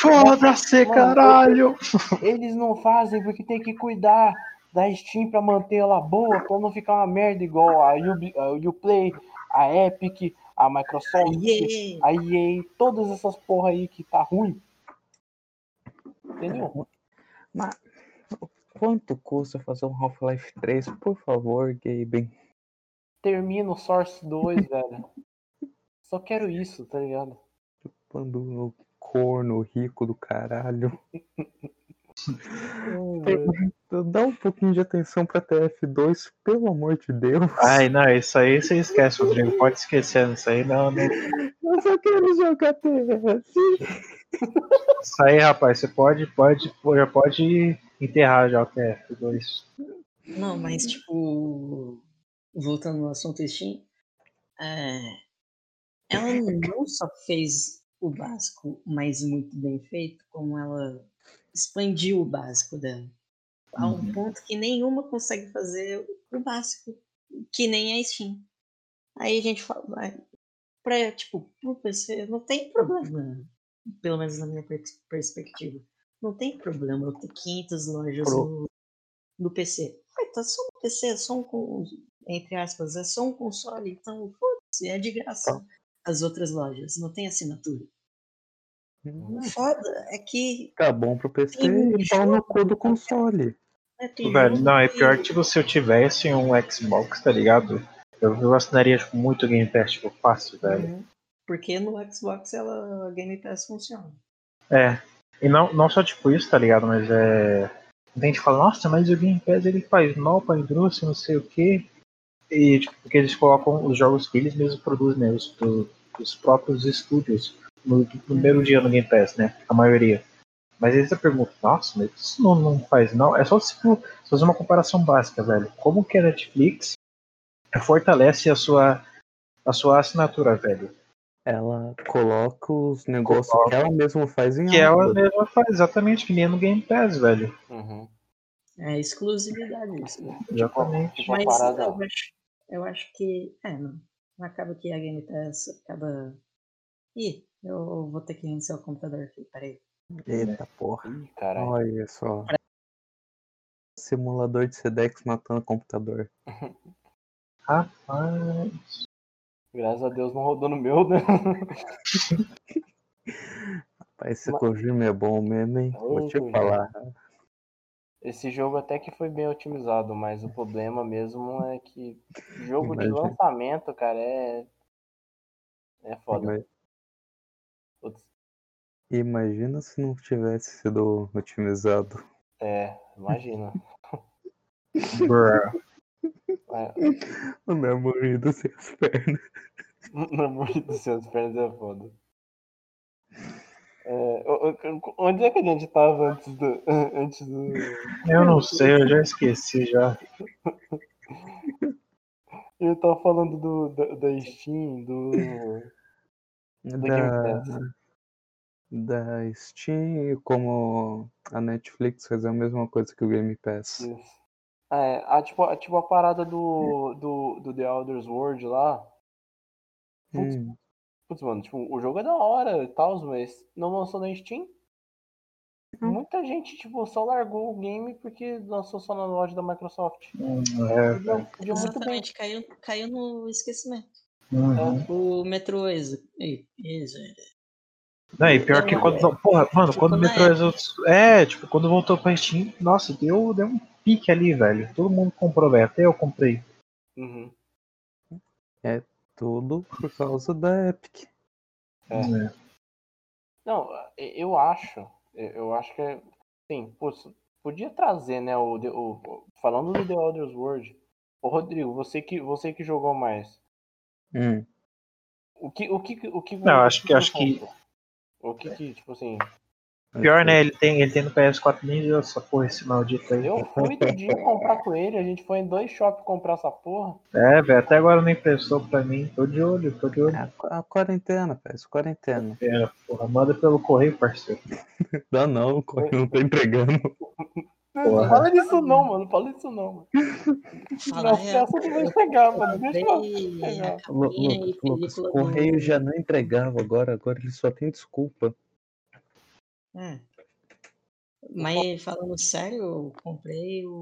Foda-se, caralho! eles não fazem porque tem que cuidar da Steam pra manter ela boa, pra não ficar uma merda igual a, Ubi, a Uplay, a Epic, a Microsoft, Yeah. a EA, todas essas porra aí que tá ruim. Entendeu? Mas quanto custa fazer um Half-Life 3? Por favor, Gaben. Termina o Source 2, velho. Só quero isso, tá ligado? Quando o corno rico do caralho. Dá um pouquinho de atenção pra TF2, pelo amor de Deus. Ai, não, isso aí você esquece, Rodrigo. Pode esquecer isso aí, não, não. Eu só quero jogar TF. Isso aí, rapaz, você pode, pode, já pode enterrar já o TF2. Não, mas tipo, voltando ao assunto Steam, é, ela não só fez o básico, mas muito bem feito, como ela expandiu o básico dela. A um Uhum. ponto que nenhuma consegue fazer o básico, que nem a Steam. Aí a gente fala, vai, pra, tipo, pro PC não tem problema, pelo menos na minha per- perspectiva. Não tem problema eu ter 500 lojas no, no PC. Ué, tá só no PC, é só um, entre aspas, é só um console, então foda-se, é de graça. As outras lojas, não tem assinatura. O foda é que Tá bom pro PC e pau no cu do console. tem Velho, não, é pior que tipo, se eu tivesse um Xbox, tá ligado? Eu, eu assinaria tipo, muito Game Pass, tipo, fácil, velho. Uhum. Porque no Xbox ela, a Game Pass funciona. É. E não, não só tipo isso, tá ligado? Mas é. Tem gente que fala, nossa, mas o Game Pass ele faz mal pra indústria, não sei o quê. E tipo, porque eles colocam os jogos que eles mesmos produzem, né? Os, do- os próprios estúdios no, no primeiro dia no Game Pass, né? A maioria. Mas aí você pergunta, nossa, mas isso não, não faz não. É só tipo, se fazer uma comparação básica, velho. Como que a Netflix fortalece a sua, a sua assinatura, velho? Ela coloca os negócios Coloca. que ela mesma faz em Que ela mesma faz exatamente que nem no Game Pass, velho. Uhum. É exclusividade isso. né? Exatamente. Tipo, Mas parada. eu acho, eu acho que. É, não. Acaba que a Game Pass acaba. Ih, eu vou ter que reiniciar o computador aqui, peraí. Eita porra. Ih, caralho. Olha só. Simulador de Sedex matando computador. Rapaz. Graças a Deus não rodou no meu, né? Rapaz, esse Mas- Kojima é bom mesmo, hein? Vou te Kojima. falar. Esse jogo até que foi bem otimizado, mas o problema mesmo é que jogo de Imagina. lançamento, cara, é. É foda. Putz, Imagina se não tivesse sido otimizado. É, imagina. Bruh. É, O meu morrido sem as pernas. no amor do céu, as pernas é foda. É, o- o- onde é que a gente tava antes do. Antes do. Eu não sei, eu já esqueci já. Eu tava falando do, da, da Steam, do. Do Da, Pass. da Steam, como a Netflix faz a mesma coisa que o Game Pass. Isso. É, a, tipo, a, tipo a parada do, do, do The Elder World lá. Putz, Hum, putz, mano, tipo, o jogo é da hora e tal, mas não lançou na Steam. Muita gente, tipo, só largou o game porque lançou só na loja da Microsoft. Hum, É, muito bem. Exatamente, caiu, caiu no esquecimento. Uhum. O Metro Exo. Não, e pior que quando. Porra, mano, quando o Metro Exodus. É, tipo, quando voltou pra Steam, nossa, deu, deu um pique ali, velho. Todo mundo comprou, velho. Até eu comprei. Uhum. tudo por causa da Epic. É. É. Não, eu acho. Eu acho que é. Sim, putz, podia trazer, né? O, o, o- falando do The Elder World. Ô, Rodrigo, você que, você que jogou mais. Hum, O que, o que, o que Não, acho que- acho que- O que que, tipo assim, Pior, né? Ele tem, ele tem no PS4 Ninja, essa porra, esse maldito aí. eu fui do dia comprar com ele, a gente foi em dois shoppings comprar essa porra. É, velho, até agora não impressou pra mim. Tô de olho, tô de olho. a, a quarentena, peço, quarentena. É, porra, manda pelo correio, parceiro. Dá não, o correio não tá entregando. Não fala disso não, mano. Fala disso não, mano. Fala Nossa, real. essa não vai chegar, mano. Deixa eu. Pegar. Lucas, o correio já não entregava agora, agora ele só tem desculpa. É. Mas falando sério, eu comprei o...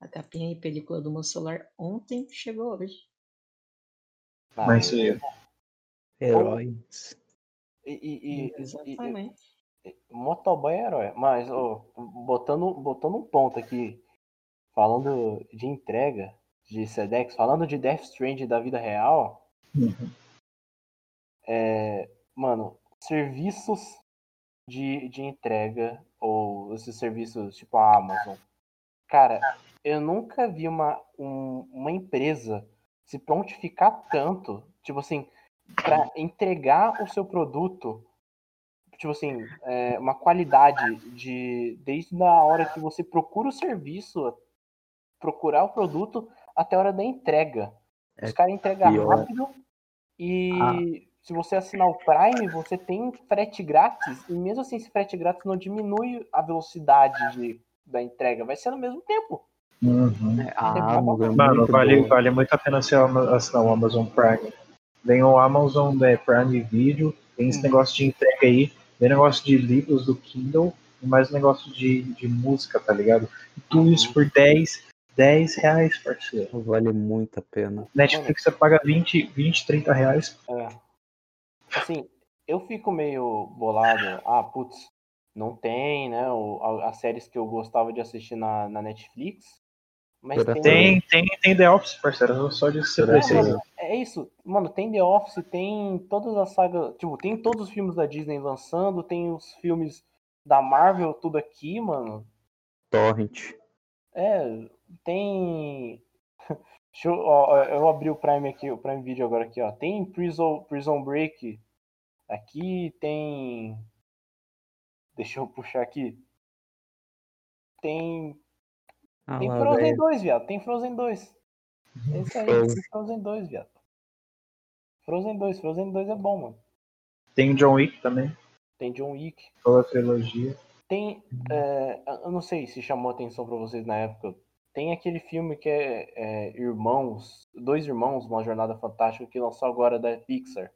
a capinha e película do meu celular ontem, chegou hoje. Mas isso aí. Heróis. E, e, e, e, Exatamente. Motoboy é herói. Mas, ó, botando, botando um ponto aqui, falando de entrega de Sedex, falando de Death Strand da vida real, Uhum. é, mano, serviços de, de entrega ou esses serviços tipo a Amazon. Cara, eu nunca vi uma, um- uma empresa se prontificar tanto, tipo assim, para entregar o seu produto, tipo assim, é, uma qualidade de desde a hora que você procura o serviço, procurar o produto, até a hora da entrega. Os É caras entregam pior. rápido e se você assinar o Prime, você tem frete grátis, e mesmo assim esse frete grátis não diminui a velocidade de, da entrega, vai ser no mesmo tempo. Uhum. É, A Tem Amazon é Mano, muito vale, vale muito a pena assinar o Amazon Prime. Vem o Amazon né, Prime Video, tem esse Uhum. negócio de entrega aí, tem negócio de livros do Kindle e mais negócio de, de música, tá ligado? E tudo isso por 10, 10 reais, parceiro. Vale muito a pena. Netflix você paga 20, 20 30 reais. É. Assim, eu fico meio bolado. Ah, putz, não tem, né? o- a- as séries que eu gostava de assistir na, na Netflix. Mas tem. Tem, tem, tem The Office, parceiro, só de ser É, mano, é isso. Mano, tem The Office, tem todas as sagas. Tipo, tem todos os filmes da Disney lançando, tem os filmes da Marvel, tudo aqui, mano. Torrent. É, tem. Deixa eu, ó, eu abri o Prime aqui, o Prime Video agora aqui, ó. Tem Prison, Prison Break aqui, tem. Deixa eu puxar aqui. Tem. Ah Tem Frozen velho. 2, viado. Tem Frozen 2. É isso aí, Frozen. tem Frozen 2, viado. Frozen 2, Frozen 2 é bom, mano. Tem John Wick também, Tem John Wick. toda a trilogia. Tem. é, eu não sei se chamou atenção pra vocês na época. Tem aquele filme que é, é, Irmãos, Dois Irmãos, Uma Jornada Fantástica, que lançou agora da Pixar.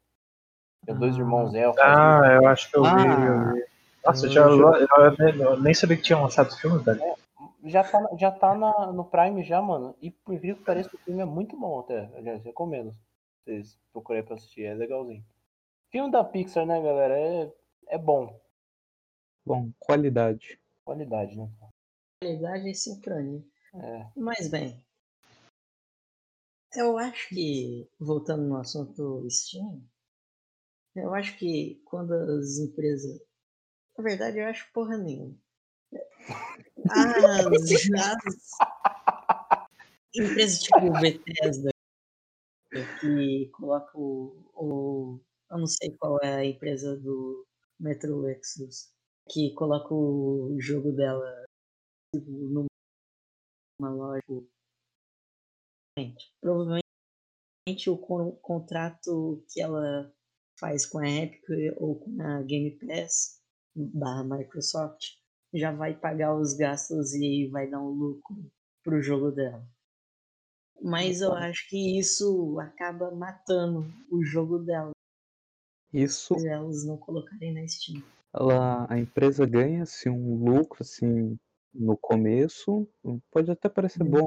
É Dois Ah. Irmãos Elfos. Ah, eu acho que eu vi. Ah, eu vi. Nossa, eu já, eu, nem- eu nem sabia que tinha lançado esse filme, velho. Já tá, já tá na, no Prime já, mano. E por incrível que pareça, o filme é muito bom até. Aliás, recomendo. Vocês procurem pra assistir, é legalzinho. Filme da Pixar, né, galera? É, é bom. Bom, qualidade. Qualidade, né? Qualidade e sincronia. É. Mas bem, eu acho que, voltando no assunto Steam, eu acho que quando as empresas. Na verdade, eu acho porra nenhuma. As, as empresas tipo Bethesda, que coloca o, o. Eu não sei qual é a empresa do Metro Exodus, que coloca o jogo dela tipo, numa loja. Gente, provavelmente o con- contrato que ela faz com a Epic ou com a Game Pass barra Microsoft já vai pagar os gastos e vai dar um lucro pro jogo dela. Mas eu acho que isso acaba matando o jogo dela Isso, se elas não colocarem na Steam. ela, a empresa ganha assim, um lucro assim, no começo, pode até parecer Uhum. bom.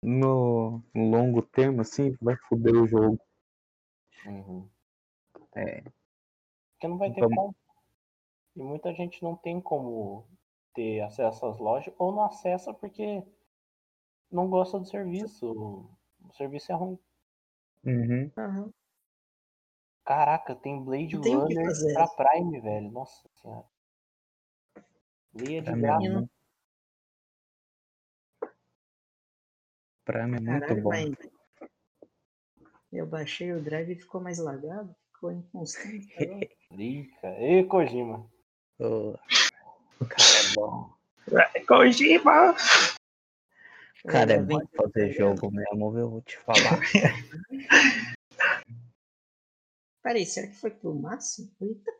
No, no longo termo, assim, vai foder o jogo. Uhum. É. Porque não vai ter Então- como. E muita gente não tem como ter acesso às lojas ou não acessa porque não gosta do serviço. O serviço é ruim. Uhum. Aham. Caraca, tem Blade Não tem Runner pra Prime, velho. Nossa senhora. Leia de Pra mim, graça. mim é muito Caralho, bom. mas eu baixei o drive e ficou mais lagado, ficou inconstante. cara. Ê, Kojima. Ô, O cara é bom. Kojima! O cara é Ainda bom fazer jogo mesmo, eu vou te falar. Peraí, será que foi pro máximo? Eita,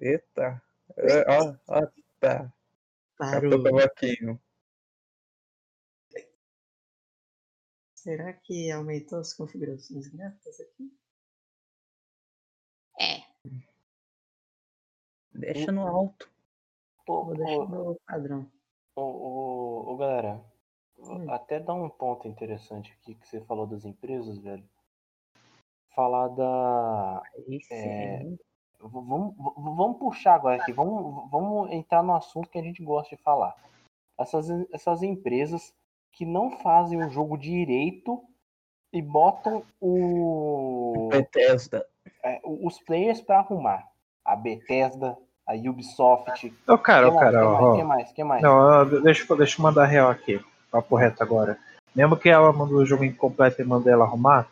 Eita. É, Ó, ó, tá. parou. Cavaquinho. Será que aumentou as configurações gráficas aqui? É, Deixa no alto. Ô, vou deixar no padrão. ô, ô, ô, galera. Hum. Até dar um ponto interessante aqui que você falou das empresas, velho. Falar da. É. V- Vamos, vamos puxar agora aqui, vamos, vamos entrar no assunto que a gente gosta de falar. Essas, essas empresas que não fazem o jogo direito e botam o, Bethesda. é, o- os players para arrumar. A Bethesda, a Ubisoft. Ô, cara, ô, mais? cara, Quem ó, mais? ó. Quem mais? Quem mais? Não, deixa, eu- deixa eu mandar real aqui. Papo reto agora. Mesmo que ela mandou o jogo incompleto e mandou ela arrumar,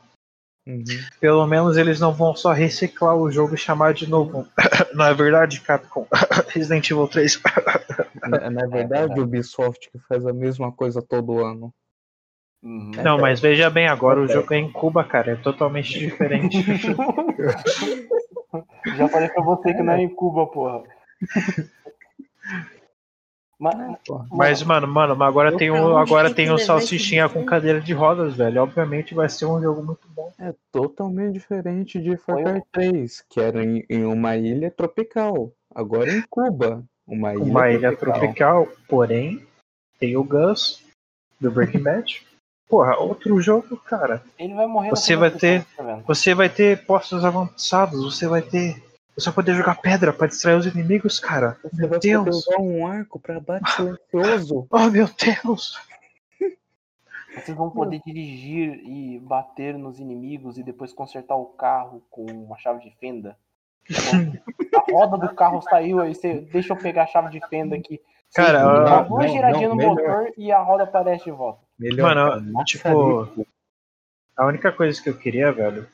Uhum. pelo menos eles não vão só reciclar o jogo e chamar de novo. Não é verdade, Capcom? Resident Evil 3. Na, na verdade, o Ubisoft que faz a mesma coisa todo ano. Uhum. Não, mas veja bem, agora o jogo é em Cuba, cara. É totalmente diferente. Já falei pra você que não é em Cuba, porra. Mas. Mas, mano, mano, mas agora Eu tem onde agora tem levar Salsichinha com cadeira de rodas, velho. Obviamente vai ser um jogo muito bom. É totalmente diferente de Far Cry 3, que era em, em uma ilha tropical. Agora em Cuba, uma ilha Uma ilha tropical. tropical, porém, tem o Gus do Breaking Bad. Porra, outro jogo, cara. ele vai morrer Você vai ter- tá vendo? Você vai ter postos avançados, você vai ter. Você vai poder jogar pedra pra distrair os inimigos, cara. Você Meu vai poder Deus! usar um arco pra bate silencioso. Oh, meu Deus! Vocês vão poder dirigir e bater nos inimigos e depois consertar o carro com uma chave de fenda. A roda do carro saiu, aí você deixa eu pegar a chave de fenda aqui. Você Cara, dá ah, uma giradinha não, no melhor. motor e a roda aparece de volta. Melhor, Mano, tipo, A única coisa que eu queria, velho,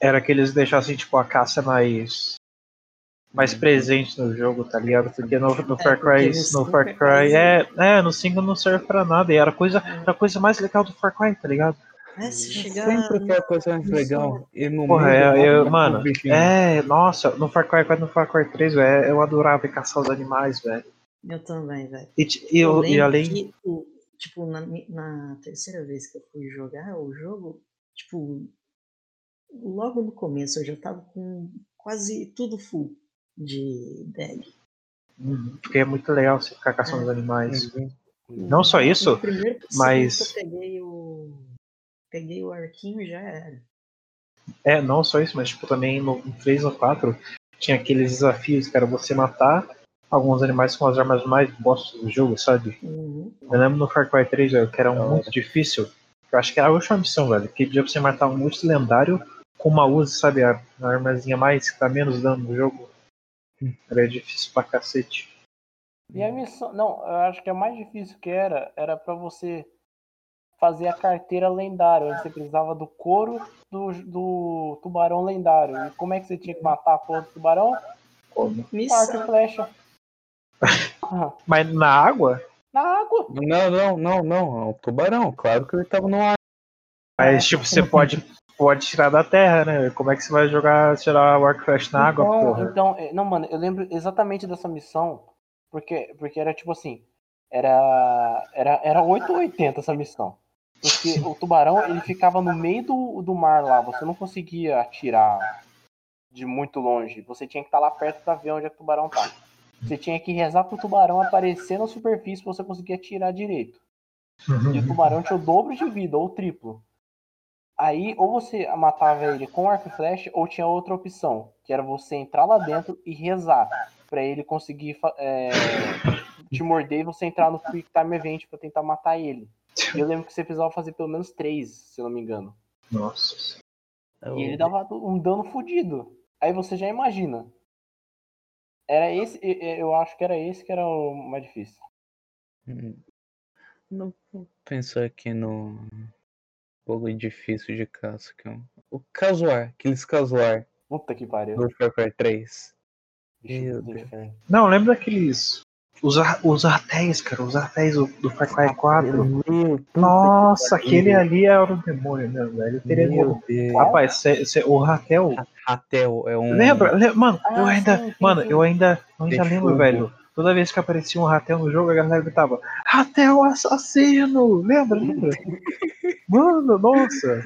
era que eles deixassem, tipo, a caça mais. mais presente no jogo, tá ligado? Porque no, no Far É, porque Cry. no No Far cinco é Cry. quase- É, é, no 5 não serve pra nada. E era a coisa, era a coisa mais legal do Far Cry, tá ligado? É, se chegar. Sempre foi a coisa mais legal. E no Porra, é, eu, mano, é, nossa, no Far Cry 4 no Far Cry 3, velho, eu adorava ir caçar os animais, velho. Eu também, velho. E, e, Eu eu- e além. que, o- tipo, na, na terceira vez que eu fui jogar o jogo, tipo, logo no começo eu já tava com quase tudo full de bag. Uhum, Porque é muito legal você ficar caçando os animais. Uhum. Não só isso, mas- eu peguei o. Peguei o arquinho e já era. É, não só isso, mas tipo, também no 3 ou 4 tinha aqueles desafios que era você matar alguns animais com as armas mais bostas do jogo, sabe? Uhum. Eu lembro no Far Cry 3, velho, que era Da muito difícil. Eu acho que era a última missão, velho. Que pedia pra você matar um urso lendário com uma Uzi, sabe? A, a armazinha mais que dá menos dano no jogo. Era difícil pra cacete. E a missão. Não, eu acho que a mais difícil que era era pra você fazer a carteira lendária. onde Você precisava do couro do, do tubarão lendário. E como é que você tinha que matar a porra do tubarão? Como? Com arco e Missão. flecha. Mas na água? Na água. Não, não, não, não. É um tubarão. Claro que ele tava no ar. Mas tipo, você pode, pode tirar da terra, né? Como é que você vai jogar, tirar o flecha na água, então, porra? então, é, não, mano, eu lembro exatamente dessa missão. Porque, porque era tipo assim. Era, era, era 8 ou 80 essa missão. Porque o tubarão, ele ficava no meio do, do mar lá. Você não conseguia atirar de muito longe. Você tinha que estar lá perto pra ver onde é que o tubarão tá. Você tinha que rezar pro tubarão aparecer na superfície pra você conseguir atirar direito. E o tubarão tinha o dobro de vida, ou o triplo. Aí, ou você matava ele com arco e flecha, ou tinha outra opção, que era você entrar lá dentro e rezar pra ele conseguir é, te morder e você entrar no Quick Time Event pra tentar matar ele. E eu lembro que você precisava fazer pelo menos três, se eu não me engano. Nossa. E ele dava um dano fodido. Aí você já imagina. Era esse, eu acho que era esse que era o mais difícil. Hum. Não vou pensar aqui no jogo difícil de caça. Que é um- O casuar, aqueles casuar Puta que pariu. do Far Cry 3. Bicho Meu do Deus. inferno. Não, lembra daqueles. Os, os artéis, cara, os artéis do, do Far Cry 4. Meu, Nossa, que aquele ali era o demônio, né, velho? Eu teria Meu. Deus. Rapaz, cê- cê- o Ratel. Ratel é um. Lembra? Le- Mano, Ah, eu ainda. sim, mano, sim. eu ainda. Eu ainda lembro, velho. Toda vez que aparecia um Ratel no jogo, a galera gritava: Ratel assassino! Lembra? Lembra? mano, nossa.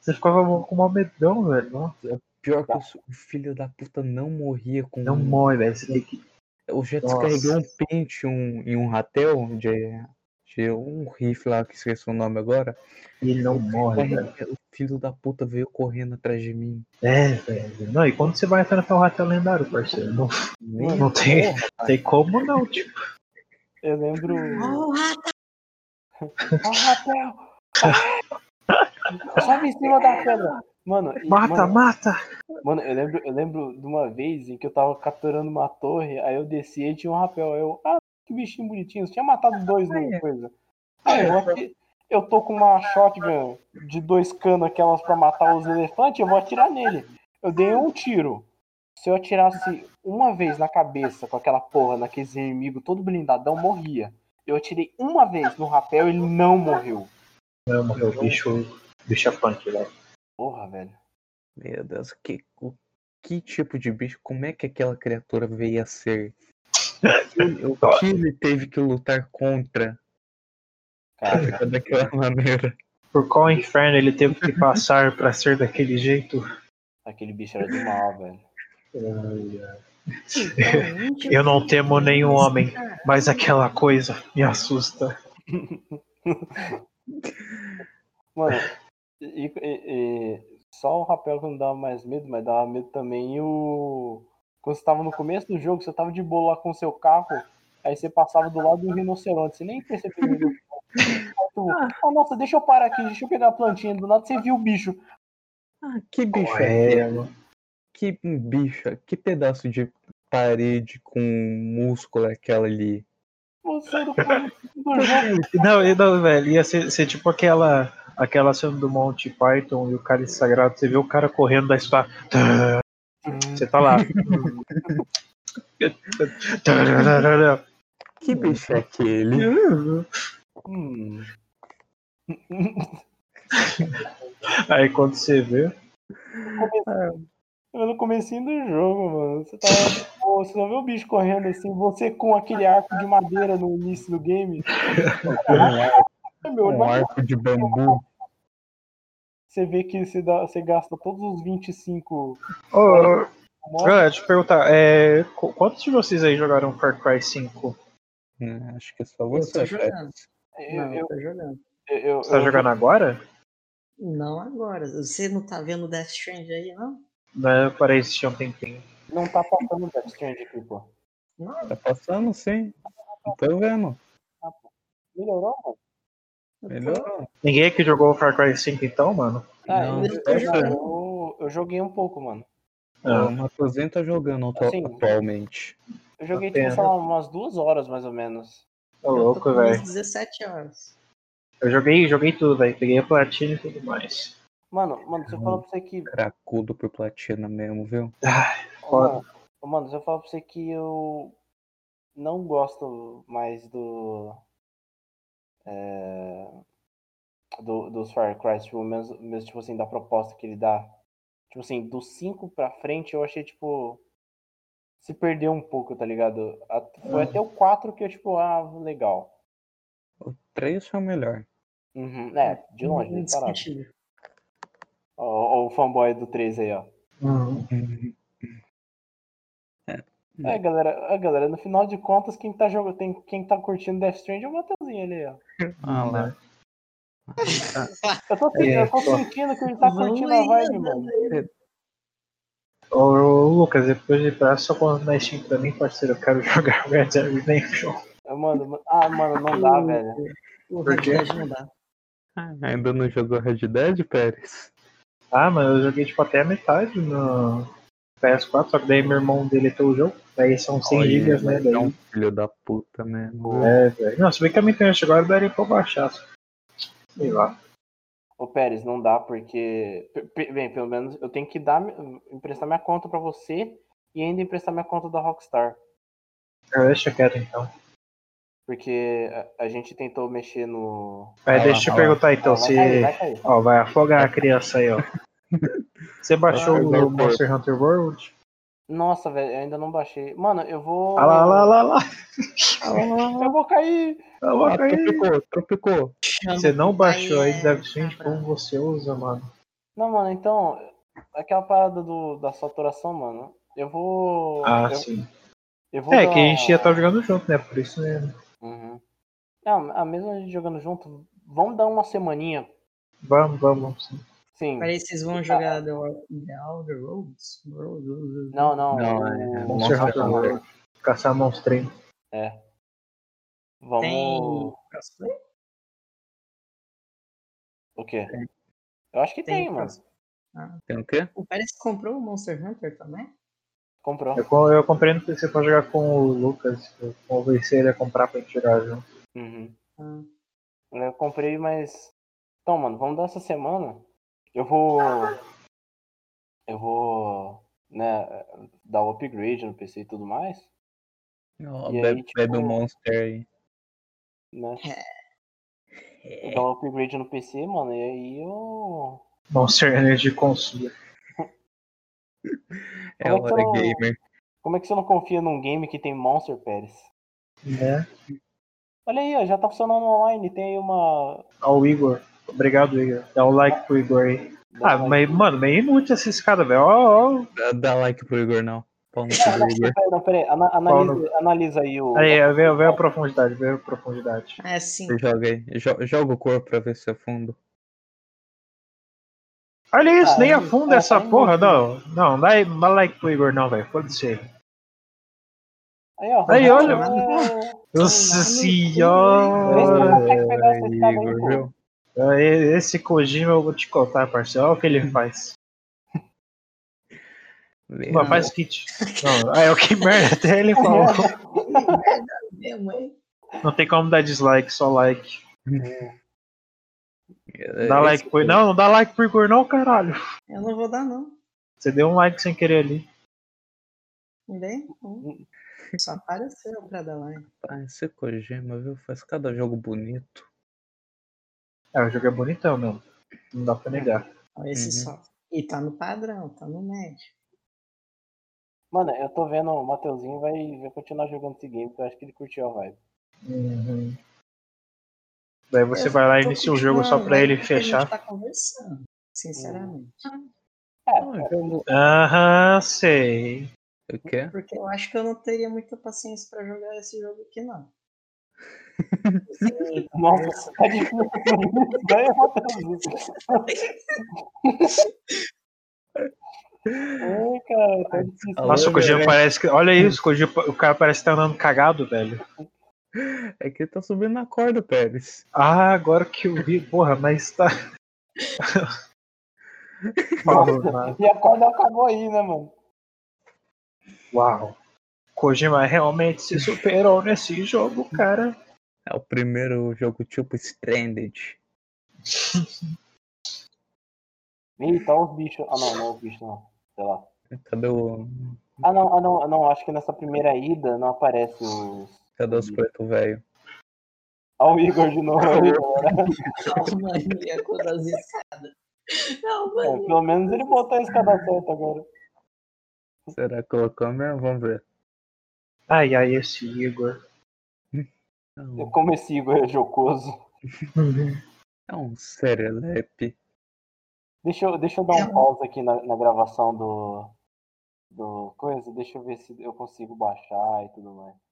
Você ficava com mal medão, velho. Nossa, Pior que o filho da puta não morria com. não morre, velho. Você tem que. Eu já Nossa. descarreguei um pente um, em um Ratel de, de um rifle lá que esqueci o nome agora. E ele não morre, velho. O filho da puta veio correndo atrás de mim. É, velho. Não, e quando você vai enfrentar um Ratel lendário, parceiro? Não, não tem, porra. tem como não, tipo. Eu lembro. Oh, rata! Ó, Rafael! Sobe em cima da pedra! Mano, e- Mata, mano, mata! Mano, eu lembro, eu lembro de uma vez em que eu tava capturando uma torre, aí eu desci e tinha um rapel. Aí eu, ah, que bichinho bonitinho. Você tinha matado dois no coisa. Aí eu, ati- eu tô com uma shotgun de dois canos, aquelas pra matar os elefantes, eu vou atirar nele. Eu dei um tiro. Se eu atirasse uma vez na cabeça com aquela porra, naquele inimigo todo blindadão, morria. Eu atirei uma vez no rapel e ele não morreu. Não, morreu o bicho, bicho é punk, velho. Porra, velho. Meu Deus, que, o, que tipo de bicho? Como é que aquela criatura veio a ser? O que ele teve que lutar contra Cara, daquela maneira? Por qual inferno ele teve que passar pra ser daquele jeito? aquele bicho era do mal, velho. Eu não temo nenhum homem, mas aquela coisa me assusta. Mano, e, e- e só o rapel que não dava mais medo, mas dava medo também o. Quando você tava no começo do jogo, você tava de boa lá com o seu carro, aí você passava do lado do rinoceronte, você nem percebeu. o bicho. Aí tu, ah, nossa, deixa eu parar aqui, deixa eu pegar a plantinha. Do nada você viu o bicho. Ah, que bicho é É, aquele? Que bicha, que pedaço de parede com músculo é aquela ali? Você. Não, e não, velho, ia ser, ser tipo aquela, aquela cena do Monty Python e o cara sagrado, você vê o cara correndo da espada. Você tá lá. Que bicho é aquele? Hum. Aí quando você vê. No comecinho do jogo, mano. Você boa, você não vê o bicho correndo assim, você com aquele arco de madeira no início do game. Meu, Um arco de bambu. você vê que você, dá, você gasta todos os 25 Ô, ô, motos. galera, deixa eu perguntar, é, qu- quantos de vocês aí jogaram Far Cry 5? Hum, Acho que é só Eu você, tô Fred. jogando. Eu, Não, eu eu, tô jogando. eu, eu, Você tá eu- jogando agora? Não agora. Você não tá vendo Death Strand aí, não? Não, eu parei de assistir um tempinho. Não tá faltando Death Strand aqui, pô. Não, Tá passando sim. Não tô vendo. Melhorou, mano? Melhorou. Ninguém aqui jogou o Far Cry 5 então, mano? Ah, Não, eu, tô eu, joguei um pouco, mano. Ah. O tá jogando Assim, atualmente. Eu joguei, tipo, sei lá, umas duas horas, mais ou menos. Eu tô louco, velho. 17 horas. Eu joguei, joguei tudo, velho. Peguei a platina e tudo mais. Mano, mano, se eu falar pra você que... Cracudo por platina mesmo, viu? Ai, foda. Mano, mano, se eu falar pra você que eu não gosto mais do... É, do dos Far Cry, tipo, mesmo, mesmo, tipo assim, da proposta que ele dá. Tipo assim, do 5 pra frente eu achei, tipo... Se perdeu um pouco, tá ligado? A- Foi até o 4 que eu, tipo, ah, legal. O 3 foi o melhor. Uhum, é, de longe, disparado. Ó, ó, o fanboy do 3 aí, ó. Hum. É, galera, é, galera, no final de contas, quem tá jogando, tem, quem tá curtindo Death Stranding é o Matheusinho ali, ó. Ah lá. Eu tô, É, eu tô só. sentindo que ele tá curtindo a vibe, né, mano. Ô, Lucas, depois de pegar sua conta na Steam pra mim, parceiro, eu quero jogar Red Dead Redemption. Mando, mano- ah, mano, não dá, velho. O Por Red quê? Dead não dá. Ah, Ainda não jogou Red Dead, Pérez? Ah, mano, eu joguei tipo até a metade no PS4, só que daí meu irmão deletou o jogo. Daí são 100 Olha, gigas, né? mas É um Daí, filho da puta mesmo. é, velho. Não, se bem que a minha internet agora daria pra eu baixar. Sei lá. Ô, Pérez, não dá porque. Bem, pelo menos eu tenho que dar, emprestar minha conta pra você e ainda emprestar minha conta da Rockstar. Ah, Deixa quieto então. Porque a, a gente tentou mexer no. Vai deixa eu perguntar então Ah, vai se. cair, vai cair. Ó, vai afogar a criança aí, ó. Você baixou vai, o. Monster Hunter World? Nossa, velho, eu ainda não baixei. Mano, eu vou. Ah lá, lá, lá, lá. Eu vou cair! Eu vou Ah, cair. tropicou, tropicou. Você não baixou aí, deve ser cabra. como você usa, mano. Não, mano, então. Aquela parada do, da saturação, mano. Eu vou. Ah, eu, sim. eu vou É, dar- que a gente ia estar jogando junto, né? Por isso, né? Uhum. Não, a mesma a gente jogando junto, vamos dar uma semaninha. Vamos, vamos. sim. Sim. Peraí, vocês vão jogar The, The Elder Roads? Roads? Não, não. Não, é- é Monster Hunter. World. Caçar monstrinho. É. Vamos. Tem crossplay? O quê? Eu acho que tem, mano. cross- Tem o quê? O Pérez comprou o Monster Hunter também? Comprou. Eu, eu comprei no PC pra jogar com o Lucas. Eu conversei ele a comprar pra gente jogar junto. Uhum. Ah, Eu comprei, mas. Então, mano, vamos dar essa semana. Eu vou. Eu vou. Né, dar o upgrade no PC e tudo mais. Ó, E aí, bebe, tipo- bebe o Monster aí. Né? é. Dar o upgrade no PC, mano, e aí eu. Monster Energy Consumer. É Como é hora eu- gamer. Como é que você não confia num game que tem Monster Pérez? Né? Olha aí, ó, já tá funcionando online. Tem aí uma. Ó, o Igor. Obrigado, Igor. Dá um like pro Igor aí. Ah, mas, mano, meio inútil essa escada, velho. Ó, ó. Dá, dá like pro Igor, não. Igor. Peraí, não, peraí. Ana- analisa, analisa aí o. Aí, vê, vê a profundidade, vê a profundidade. Ah, sim. Joga aí. Jo- Joga o corpo pra ver se é fundo. Olha isso, Ah, nem é, afunda é, essa tá porra, não. Não, dá, dá like pro Igor não, velho. Foda-se ele. Aí, ó. Aí, olha. É... Nossa Vê se senhora. não consegue pegar essa escada aí, Igor, pô. E- Esse Kojima eu vou te contar, parceiro. Olha o que ele faz. Não, faz kit. Não, ah, é o que merda, até ele falou. Mesmo, hein? Não tem como dar dislike, só like. É, Dá like pro Não, não dá like pro Igor não, caralho. Eu não vou dar, não. Você deu um like sem querer ali. Não. Só apareceu pra dar like. Ah, esse Kojima, viu? Faz cada jogo bonito. É, o jogo é bonitão mesmo. Não dá pra negar. Esse Uhum. só. E tá no padrão, tá no médio. Mano, eu tô vendo o Mateuzinho vai, vai continuar jogando esse game, porque eu acho que ele curtiu a vibe. Uhum. Daí você Eu vai lá e inicia o jogo só pra né, ele porque A fechar. gente tá conversando, sinceramente. É, Ah, jogo. Aham, sei. O quê? Porque eu acho que eu não teria muita paciência pra jogar esse jogo aqui, não. Sim, Nossa, tá difícil. Vai, cara, tá difícil. Alô, Nossa, o Kojima parece que. Olha isso, o, Kojima, o cara parece que tá andando cagado, velho. É que tá subindo na corda, Pérez. Ah, agora que eu vi, porra, mas tá. Porra, E a corda acabou aí, né, mano? Uau. Kojima realmente se superou nesse jogo, cara. É o primeiro jogo tipo Stranded. Ih, tá os bichos. Ah, não, não é os bichos, não. Sei lá. Cadê o. Ah, não, ah, não, ah, não. Acho que nessa primeira ida não aparece os. Cadê os preto velho? Olha o Igor de novo. Calma, das escadas. Não, É, pelo menos ele botou a escada certa agora. Será que colocou mesmo? Vamos ver. Ai, ai, esse Igor. Não, Como esse Igor é jocoso. é um serelepe. Deixa eu, deixa eu dar um pause aqui na, na gravação do. Do coisa. Deixa eu ver se eu consigo baixar e tudo mais.